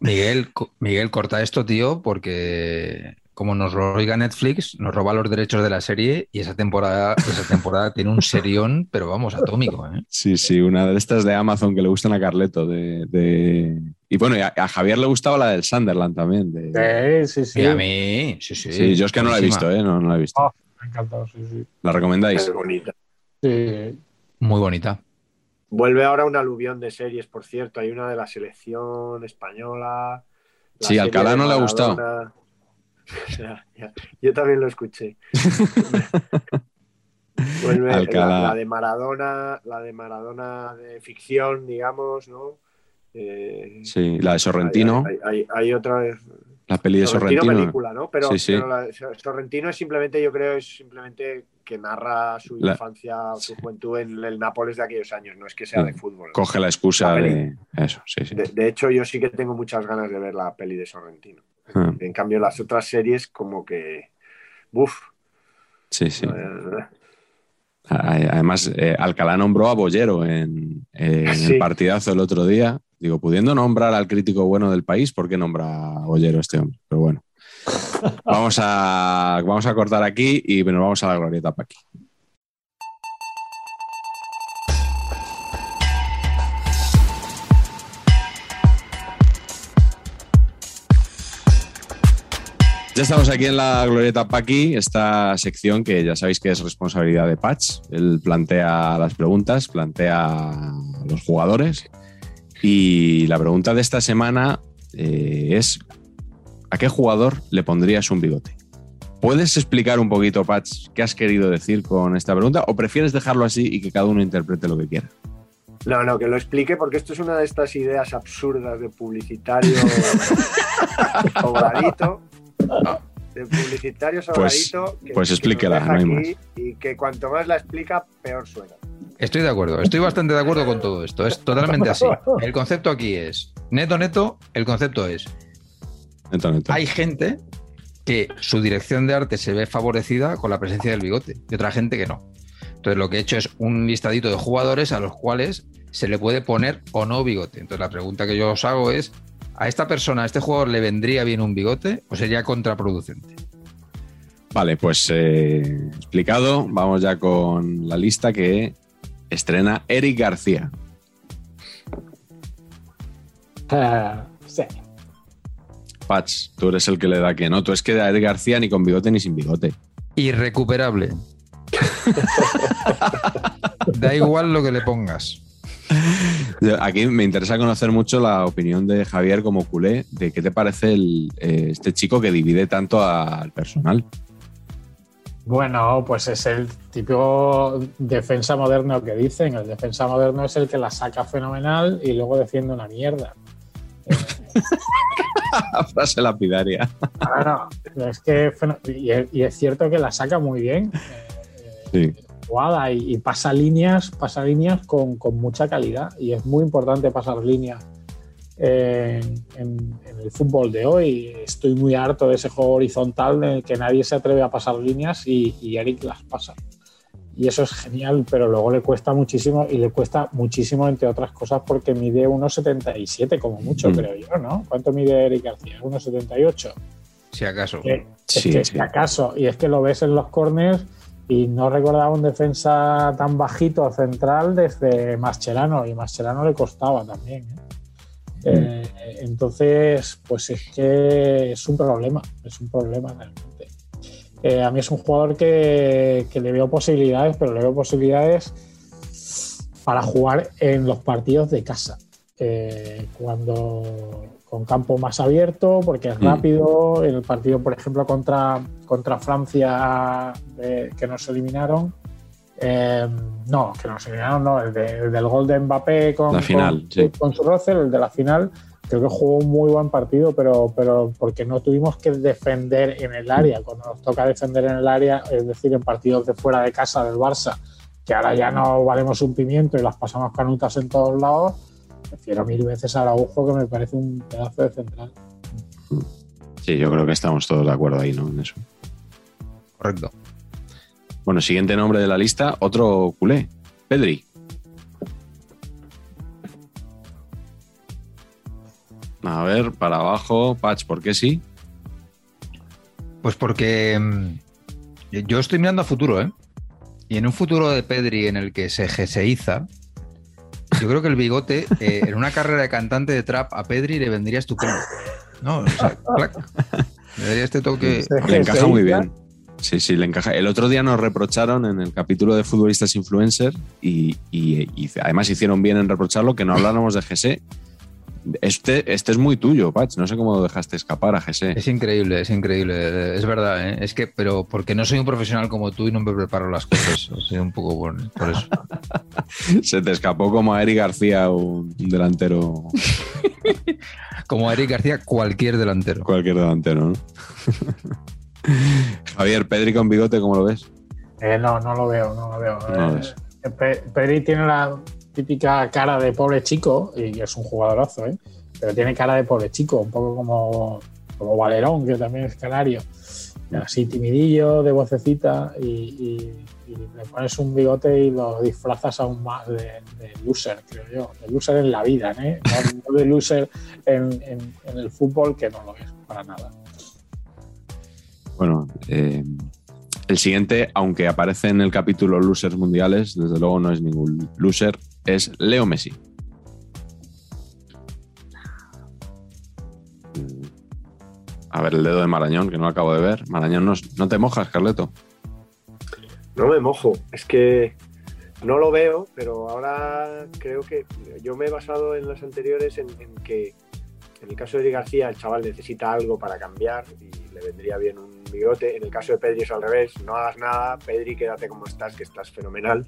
Miguel, Miguel, corta esto, tío, porque como nos lo oiga Netflix, nos roba los derechos de la serie y esa temporada, esa temporada tiene un serión, pero vamos, atómico, ¿eh? Sí, sí, una de estas de Amazon que le gustan a Carleto. De, de- Y bueno, y a, a Javier le gustaba la del Sunderland también. de- Sí, sí, sí. Y a mí, sí, sí. Sí, yo es que no la he visto, ¿eh? No, no la he visto. Ah. Me ha encantado, sí, sí. ¿La recomendáis? Es bonita. Sí. Muy bonita. Vuelve ahora un aluvión de series, por cierto. Hay una de la selección española. la Sí, Alcalá no le ha gustado. Maradona. *laughs* Ya, ya. Yo también lo escuché. *laughs* Vuelve la, la de Maradona, la de Maradona de ficción, digamos, ¿no? Eh, Sí, la de Sorrentino, Hay, hay- hay otra vez. la peli de Sorrentino, Sorrentino. película, ¿no? Pero, Sí, sí. pero la de Sorrentino es simplemente, yo creo, es simplemente que narra su La- infancia, su juventud en el Nápoles de aquellos años, no es que sea de fútbol. Coge la excusa La de eso, sí, sí. De, de hecho, yo sí que tengo muchas ganas de ver la peli de Sorrentino. Ah, En cambio, las otras series, como que. Uf. Sí, sí. eh, Además, eh, Alcalá nombró a Bollero en, eh, en el partidazo el otro día. Digo, pudiendo nombrar al crítico bueno del país, ¿por qué nombra a Bollero este hombre? Pero bueno. Vamos a, vamos a cortar aquí y nos vamos a la glorieta para aquí. Ya estamos aquí en la Glorieta Paqui, esta sección que ya sabéis que es responsabilidad de Patch. Él plantea las preguntas, plantea a los jugadores. Y la pregunta de esta semana eh, es: ¿a qué jugador le pondrías un bigote? ¿Puedes explicar un poquito, Patch, qué has querido decir con esta pregunta? ¿O prefieres dejarlo así y que cada uno interprete lo que quiera? No, no, que lo explique porque esto es una de estas ideas absurdas de publicitario *laughs* sobradito. De publicitario sobradito. que- pues que nos explíquela, no hay aquí Y que cuanto más la explica, peor suena. Estoy de acuerdo, estoy bastante de acuerdo con todo esto. Es totalmente así. *laughs* El concepto aquí es, neto, neto, el concepto es, Hay gente que su dirección de arte se ve favorecida con la presencia del bigote y otra gente que no. Entonces lo que he hecho es un listadito de jugadores a los cuales se le puede poner o no bigote. Entonces la pregunta que yo os hago es, ¿a esta persona, a este jugador le vendría bien un bigote o sería contraproducente? Vale, pues eh, explicado, vamos ya con la lista que estrena Eric García. Eh, sí. Patch, tú eres el que le da que no. Tú es que a Eric García ni con bigote ni sin bigote. Irrecuperable. *laughs* da igual lo que le pongas. Aquí me interesa conocer mucho la opinión de Javier como culé, de qué te parece el, eh, este chico que divide tanto al personal. Bueno, pues es el típico defensa moderno que dicen. El defensa moderno es el que la saca fenomenal y luego defiende una mierda. *laughs* *laughs* Frase lapidaria. Claro, es que y es, cierto que la saca muy bien. eh, Sí. jugada y, y pasa líneas, pasa líneas con, con mucha calidad y es muy importante pasar líneas en, en- en el fútbol de hoy. Estoy muy harto de ese juego horizontal en el que nadie se atreve a pasar líneas y, y Eric las pasa. Y eso es genial, pero luego le cuesta muchísimo y le cuesta muchísimo, entre otras cosas, porque mide 1,77 como mucho, Mm. creo yo, ¿no? ¿Cuánto mide Eric García? 1,78. Si acaso. Sí, es que sí. si acaso, y es que lo ves en los corners y no recordaba un defensa tan bajito central desde Mascherano, y Mascherano le costaba también. ¿eh? Eh, entonces, pues es que es un problema, es un problema realmente. Eh, a mí es un jugador que, que le veo posibilidades, pero le veo posibilidades para jugar en los partidos de casa. Eh, cuando con campo más abierto, porque es Mm. rápido. En el partido, por ejemplo, contra, contra Francia, eh, que nos eliminaron. eh, no, que nos eliminaron, no, el, de- el del gol de Mbappé con, La final, con, sí. con su Russell, el de la final. Creo que jugó un muy buen partido, pero, pero porque no tuvimos que defender en el área. Cuando nos toca defender en el área, es decir, en partidos de fuera de casa del Barça, que ahora ya no valemos un pimiento y las pasamos canutas en todos lados, prefiero mil veces a Araujo, que me parece un pedazo de central. Sí, yo creo que estamos todos de acuerdo ahí, ¿no? En eso. Correcto. Bueno, siguiente nombre de la lista, otro culé. Pedri. A ver, para abajo, Patch, ¿por qué sí? Pues porque mm, yo estoy mirando a futuro, ¿eh? Y en un futuro de Pedri en el que se geseiza, yo creo que el bigote, eh, en una carrera de cantante de trap a Pedri le vendría estupendo. No, o sea, clac. Le daría este toque. Le encaja muy bien. Sí, sí, le encaja. El otro día nos reprocharon en el capítulo de futbolistas influencer y, y- y además hicieron bien en reprocharlo que no habláramos de GC. Este, este es muy tuyo, Patch. No sé cómo lo dejaste escapar a GC. Es increíble, es increíble. Es verdad, ¿eh? Es que, pero porque no soy un profesional como tú y no me preparo las cosas. *laughs* Sido un poco bueno, por eso. *laughs* Se te escapó como a Eric García, un delantero. *laughs* como a Eric García, cualquier delantero. Cualquier delantero, ¿no? Javier, Pedri con bigote, ¿cómo lo ves? Eh, no, no lo veo, no lo veo. No lo Eh, Pedri tiene la típica cara de pobre chico, y es un jugadorazo, ¿eh? pero tiene cara de pobre chico, un poco como, como Valerón, que también es canario. Así timidillo, de vocecita, y, le pones un bigote y lo disfrazas aún más de, loser, creo yo. De loser en la vida, ¿eh? No, de loser en, en- en el fútbol, que no lo es para nada. Bueno, eh, el siguiente, aunque aparece en el capítulo Losers Mundiales, desde luego no es ningún loser, es Leo Messi. Mm. A ver, el dedo de Marañón, que no lo acabo de ver. Marañón, no, no te mojas, Carleto. No me mojo, es que no lo veo, pero ahora creo que yo me he basado en las anteriores en, que en el caso de Eric García el chaval necesita algo para cambiar y le vendría bien un bigote. En el caso de Pedri es al revés, no hagas nada, Pedri quédate como estás, que estás fenomenal.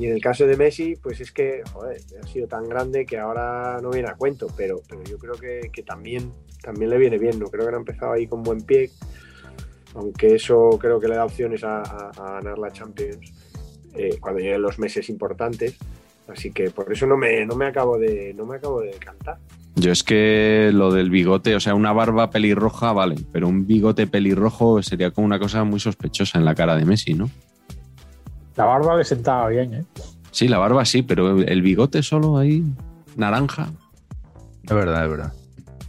Y en el caso de Messi, pues es que, joder, ha sido tan grande que ahora no viene a cuento, pero, yo creo que, también, también le viene bien, no creo que no ha empezado ahí con buen pie, aunque eso creo que le da opciones a ganar la Champions eh, cuando lleguen los meses importantes. Así que por eso no me, no me acabo de no me acabo de cantar. Yo es que lo del bigote, o sea, una barba pelirroja, vale, pero un bigote pelirrojo sería como una cosa muy sospechosa en la cara de Messi, ¿no? La barba le sentaba bien, ¿eh? Sí, la barba sí, pero el bigote solo ahí, naranja. Es verdad, es verdad.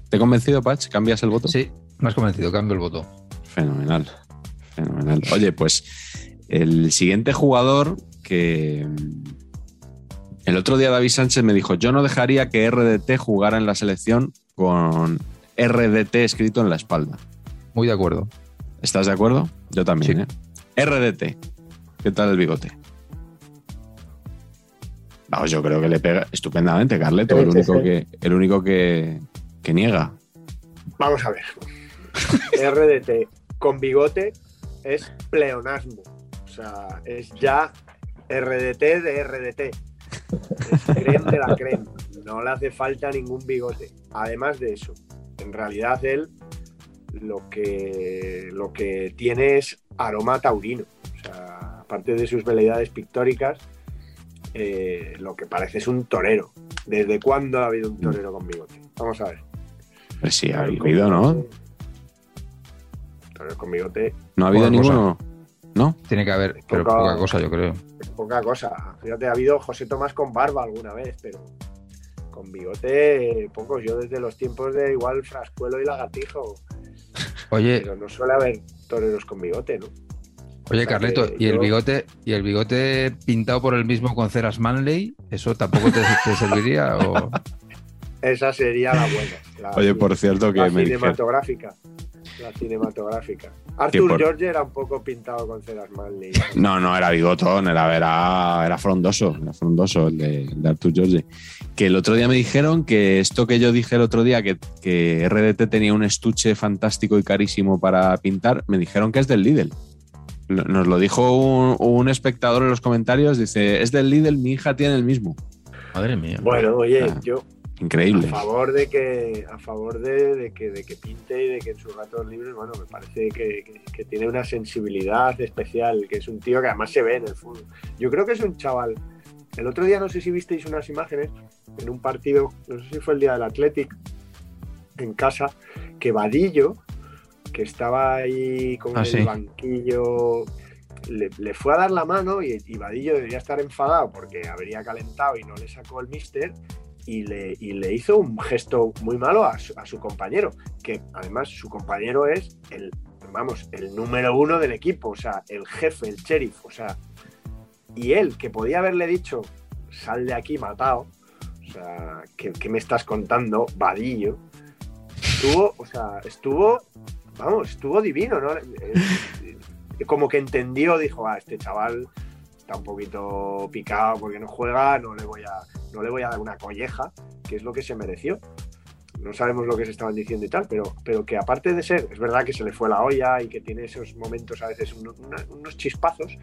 ¿Te he convencido, Patch? ¿Cambias el voto? Sí, me has convencido, cambio el voto. Fenomenal, fenomenal. Oye, pues el siguiente jugador que... El otro día David Sánchez me dijo, yo no dejaría que RDT jugara en la selección con RDT escrito en la espalda. Muy de acuerdo. ¿Estás de acuerdo? Yo también, Sí. ¿eh? RDT. ¿Qué tal el bigote? Vamos, yo creo que le pega estupendamente, Carleto, el único que, el único que, que niega. Vamos a ver. *laughs* RDT con bigote es pleonasmo. O sea, es ya RDT de RDT. Es creme de la creme. No le hace falta ningún bigote. Además de eso, en realidad él lo que, lo que tiene es aroma taurino. Aparte de sus veleidades pictóricas, eh, lo que parece es un torero. ¿Desde cuándo ha habido un torero con bigote? Vamos a ver. Pues sí, ha habido, ¿no? Torero con bigote, No ha habido cosa. ninguno. ¿No? Tiene que haber, pero Poca- poca cosa, yo creo. poca cosa. Fíjate, ha habido José Tomás con barba alguna vez, pero con bigote, pocos. Yo desde los tiempos de igual Frascuelo y Lagartijo, Oye, pero no suele haber toreros con bigote, ¿no? Oye, Carleto, ¿y el bigote, y el bigote pintado por el mismo con ceras Manley? ¿Eso tampoco te, *laughs* te serviría? O... Esa sería la buena. la- Oye, por cierto, que la me cinematográfica. La cinematográfica. Arthur por- George era un poco pintado con ceras Manley. No, no, era bigotón, era, era, era frondoso, era frondoso el de, el de Artur George. Que el otro día me dijeron que esto que yo dije el otro día, que, que RDT tenía un estuche fantástico y carísimo para pintar, me dijeron que es del Lidl. Nos lo dijo un, un espectador en los comentarios, dice, es del Lidl, mi hija tiene el mismo. Madre mía. Bueno, oye, Ah, yo Increíble. a favor de que a favor de, de que de que pinte y de que en sus ratos libres bueno me parece que, que- que tiene una sensibilidad especial que es un tío que además se ve en el fútbol yo creo que es un chaval el otro día no sé si visteis unas imágenes en un partido no sé si fue el día del Athletic en casa que Vadillo que estaba ahí con Ah, el sí. banquillo le, le fue a dar la mano y, y Vadillo debería estar enfadado porque habría calentado y no le sacó el mister y le, y le hizo un gesto muy malo a su, a su compañero, que además su compañero es el, vamos, el número uno del equipo, o sea, el jefe, el sheriff, o sea, y él, que podía haberle dicho, sal de aquí matado, o sea, ¿qué, qué me estás contando, vadillo? Estuvo, o sea, estuvo, vamos, estuvo divino, ¿no? Eh, Como que entendió, dijo, ah, este chaval está un poquito picado porque no juega, no le voy a, no le voy a dar una colleja, que es lo que se mereció. no sabemos lo que se estaban diciendo y tal, pero, pero que aparte de ser, es verdad que se le fue la olla y que tiene esos momentos a veces unos chispazos,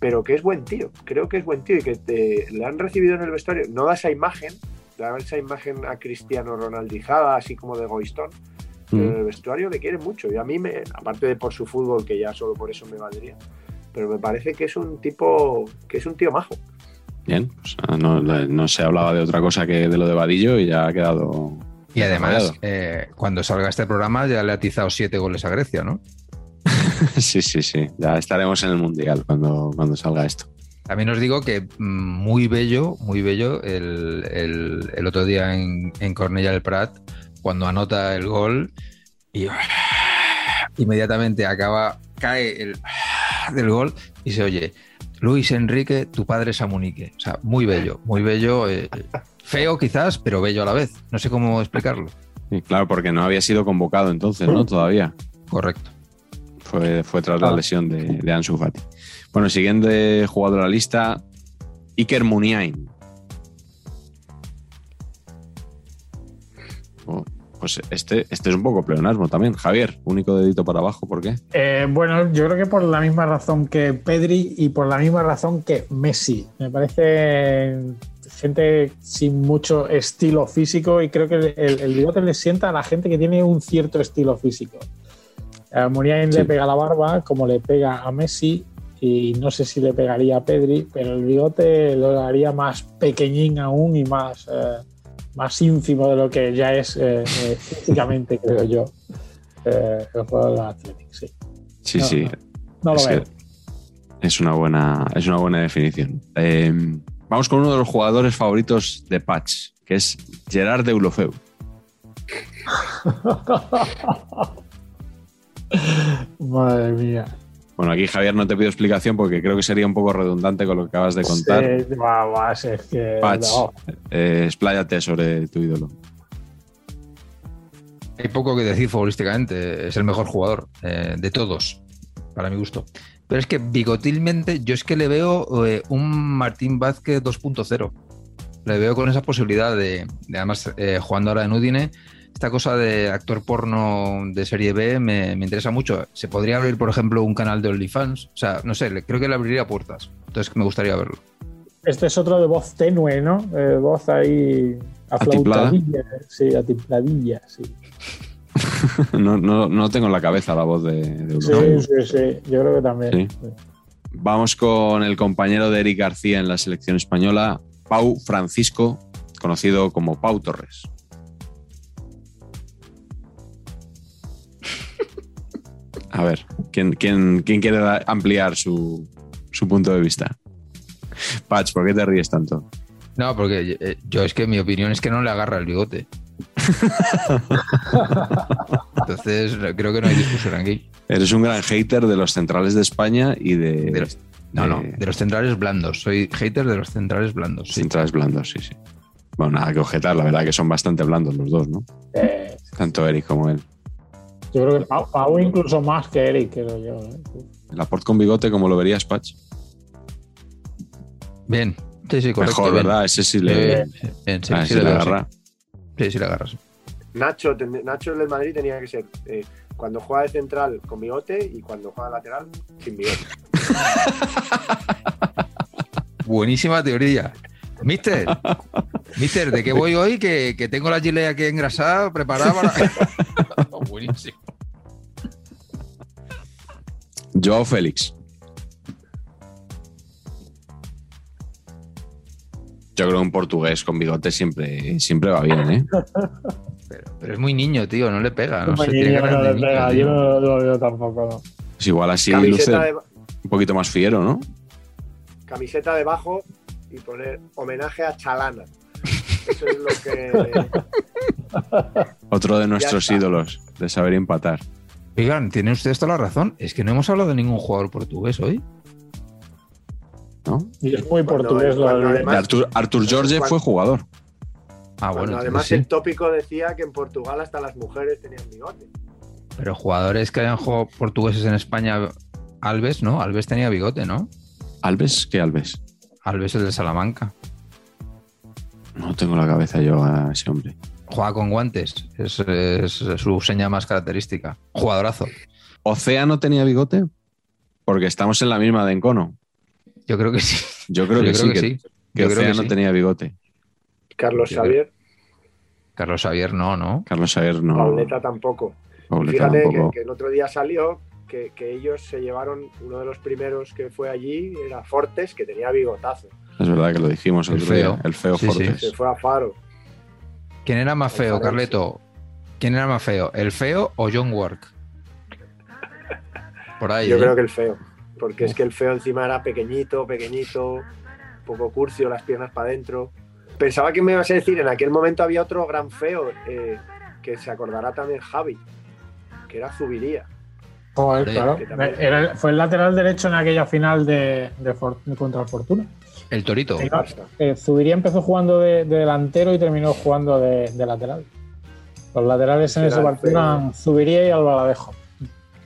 pero que es buen tío, creo que es buen tío y que te- le han recibido en el vestuario, no da esa imagen, da esa imagen a Cristiano Ronaldizada, así como de Goistón, Mm. el vestuario le quiere mucho y a mí, me, aparte de por su fútbol, que ya solo por eso me valdría, pero me parece que es un tipo, que es un tío majo. Bien, o sea, no, no se hablaba de otra cosa que de lo de Vadillo y ya ha quedado. Y además, eh, cuando salga este programa ya le ha atizado siete goles a Grecia, ¿no? *laughs* sí, sí, sí. Ya estaremos en el Mundial cuando, cuando salga esto. También os digo que muy bello, muy bello el, el- el otro día en, en Cornellà del Prat, cuando anota el gol y inmediatamente acaba, cae el del gol y se oye, Luis Enrique, tu padre es Amunique. O sea, muy bello, muy bello, eh, feo quizás, pero bello a la vez. No sé cómo explicarlo. Y claro, porque no había sido convocado entonces, ¿no? Todavía. Correcto. Fue, fue tras la Ah. lesión de, de Ansu Fati. Bueno, siguiente jugador de la lista, Iker Muniain. Oh, pues este, este es un poco pleonasmo también. Javier, único dedito para abajo, ¿por qué? Eh, bueno, yo creo que por la misma razón que Pedri y por la misma razón que Messi. Me parece gente sin mucho estilo físico y creo que el, el bigote le sienta a la gente que tiene un cierto estilo físico. A Sí. le pega la barba como le pega a Messi y no sé si le pegaría a Pedri, pero el bigote lo haría más pequeñín aún y más, eh, más ínfimo de lo que ya es eh, eh, físicamente, creo yo, eh, el juego del Athletic, sí. Sí, No, sí. no. No lo es, veo. es una buena, es una buena definición. Eh, vamos con uno de los jugadores favoritos de Patch, que es Gerard Deulofeu. *laughs* Madre mía. Bueno, aquí Javier no te pido explicación porque creo que sería un poco redundante con lo que acabas de contar. Sí, va, va, es que. Patch, no. eh, expláyate sobre tu ídolo. Hay poco que decir futbolísticamente. Es el mejor jugador eh, de todos, para mi gusto. Pero es que bigotilmente, yo es que le veo eh, un Martín Vázquez 2.0. Le veo con esa posibilidad de, de además, eh, jugando ahora en Udine, esta cosa de actor porno de serie B me, me interesa mucho. Se podría abrir, por ejemplo, un canal de OnlyFans. O sea, no sé, le- creo que le abriría puertas. Entonces me gustaría verlo. Este es otro de voz tenue, ¿no? Eh, voz ahí. Aflautadilla. Sí, atipladilla, sí. *laughs* no, no, no tengo en la cabeza la voz de, de Sí, sí, sí. Yo creo que también. Sí. Vamos con el compañero de Eric García en la selección española, Pau Francisco, conocido como Pau Torres. A ver, ¿quién, quién- quién quiere ampliar su, su punto de vista? Patch, ¿por qué te ríes tanto? No, porque eh, yo es que mi opinión es que no le agarra el bigote. *laughs* Entonces creo que no hay discusión aquí. Eres un gran hater de los centrales de España y de, De los- No, no, de de los centrales blandos. Soy hater de los centrales blandos. sí. centrales blandos, sí, sí. Bueno, nada que objetar, la verdad que son bastante blandos los dos, ¿no? Eh, Tanto Eric como él. Yo creo que Pau, Pau incluso más que Eric, creo yo. ¿eh? El aporte con bigote, como lo verías, Patch? Bien. Sí, sí, correcto. Mejor, bien. ¿verdad? Ese sí le, bien, sí, ah, sí sí le agarra. sí. Sí, sí le agarras. Nacho, ten- Nacho en el Madrid tenía que ser eh, cuando juega de central con bigote y cuando juega de lateral sin bigote. *laughs* Buenísima teoría. Mister, *laughs* Mister, ¿de qué voy hoy? Que, que tengo la gilet aquí engrasada, preparada para. *laughs* Buenísimo. Joao Félix. Yo creo que un portugués con bigote siempre, siempre va bien, ¿eh? Pero, pero es muy niño, tío, no le pega. No sé, tiene no le pega, tío. yo no lo veo tampoco. No. Pues igual así luce de, un poquito más fiero, ¿no? camiseta debajo y poner homenaje a Chalana. Eso es lo que. *laughs* Otro de nuestros ídolos de saber empatar. Oigan, tiene usted toda la razón. Es que no hemos hablado de ningún jugador portugués hoy. ¿no? Y es muy Cuando- portugués lo cuando De además- Artur, Artur Jorge cuando- fue jugador. Ah, bueno, además sí. el tópico decía que en Portugal hasta las mujeres tenían bigote. Pero jugadores que hayan jugado portugueses en España, Alves, ¿no? Alves tenía bigote, ¿no? ¿Alves? ¿Qué Alves? Alves el de Salamanca. No tengo la cabeza yo a ese hombre. Juega con guantes, es, es su seña más característica. Jugadorazo. ¿Océano tenía bigote? Porque estamos en la misma de Encono. Yo creo que sí. Yo creo que Yo sí, que, que Yo creo que Océano sí. tenía bigote. Carlos Yo Xavier, Carlos Xavier no, ¿no? Carlos Xavier no. Pauleta tampoco. Pauleta Fíjate que, el otro día salió que, que ellos se llevaron, uno de los primeros que fue allí era Fortes, que tenía bigotazo. Es verdad que lo dijimos el, El otro día, feo. el feo Sí, sí. Fortes. Se fue a Faro. ¿Quién era más feo, Carleto? ¿Quién era más feo? ¿El feo o John Work? Por ahí. Yo ¿eh? creo que el feo, porque es que el feo encima era pequeñito, pequeñito, poco curcio, las piernas para adentro. Pensaba que me ibas a decir, en aquel momento había otro gran feo, eh, que se acordará también Javi, que era Zubiría. Joder, Sí, claro. que también- Era- fue el lateral derecho en aquella final de, de For- contra Fortuna. El Torito. Eh, Zubiría empezó jugando de, de delantero y terminó jugando de, de lateral. Los laterales en ese partido eran Zubiría y Albaladejo.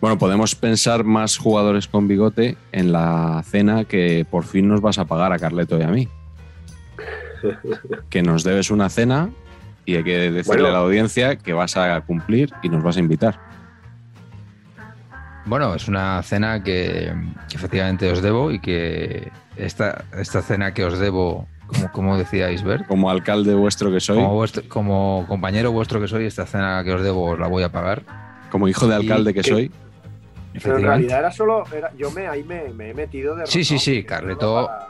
Bueno, podemos pensar más jugadores con bigote en la cena que por fin nos vas a pagar a Carleto y a mí. Que nos debes una cena y hay que decirle Bueno. a la audiencia que vas a cumplir y nos vas a invitar. Bueno, es una cena que, que efectivamente os debo y que esta, esta cena que os debo, como, como decíais, Bert, Como alcalde vuestro que soy, como, como, vuestro- como compañero vuestro que soy, esta cena que os debo os la voy a pagar. hijo de alcalde que que- soy. Pero en realidad era solo, era, yo me, ahí me, me he metido de Sí, sí, sí, Carleto- para-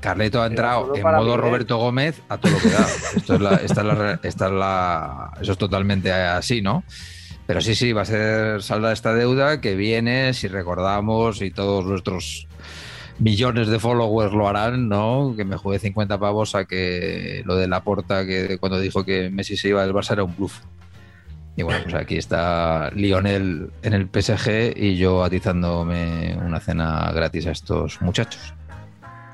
Carleto ha entrado en modo. Roberto Gómez a todo lo que da. Esto es la, esta es la esta es la- eso es totalmente así, ¿no? Pero sí, sí, va a ser salda esta deuda que viene, si recordamos, y todos nuestros millones de followers lo harán, ¿no? Que me jugué 50 pavos a que lo de la porta que cuando dijo que Messi se iba del Barça era un bluff. Y bueno, pues aquí está Lionel en el PSG y yo atizándome una cena gratis a estos muchachos.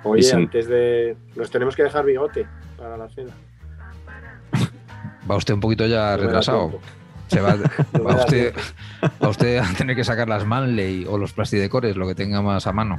Oye, antes de. Nos tenemos que dejar bigote para la cena. Va usted un poquito ya No retrasado. Se va, *laughs* No va usted, va usted a tener que sacar las Manley o los plastidecores, lo que tenga más a mano.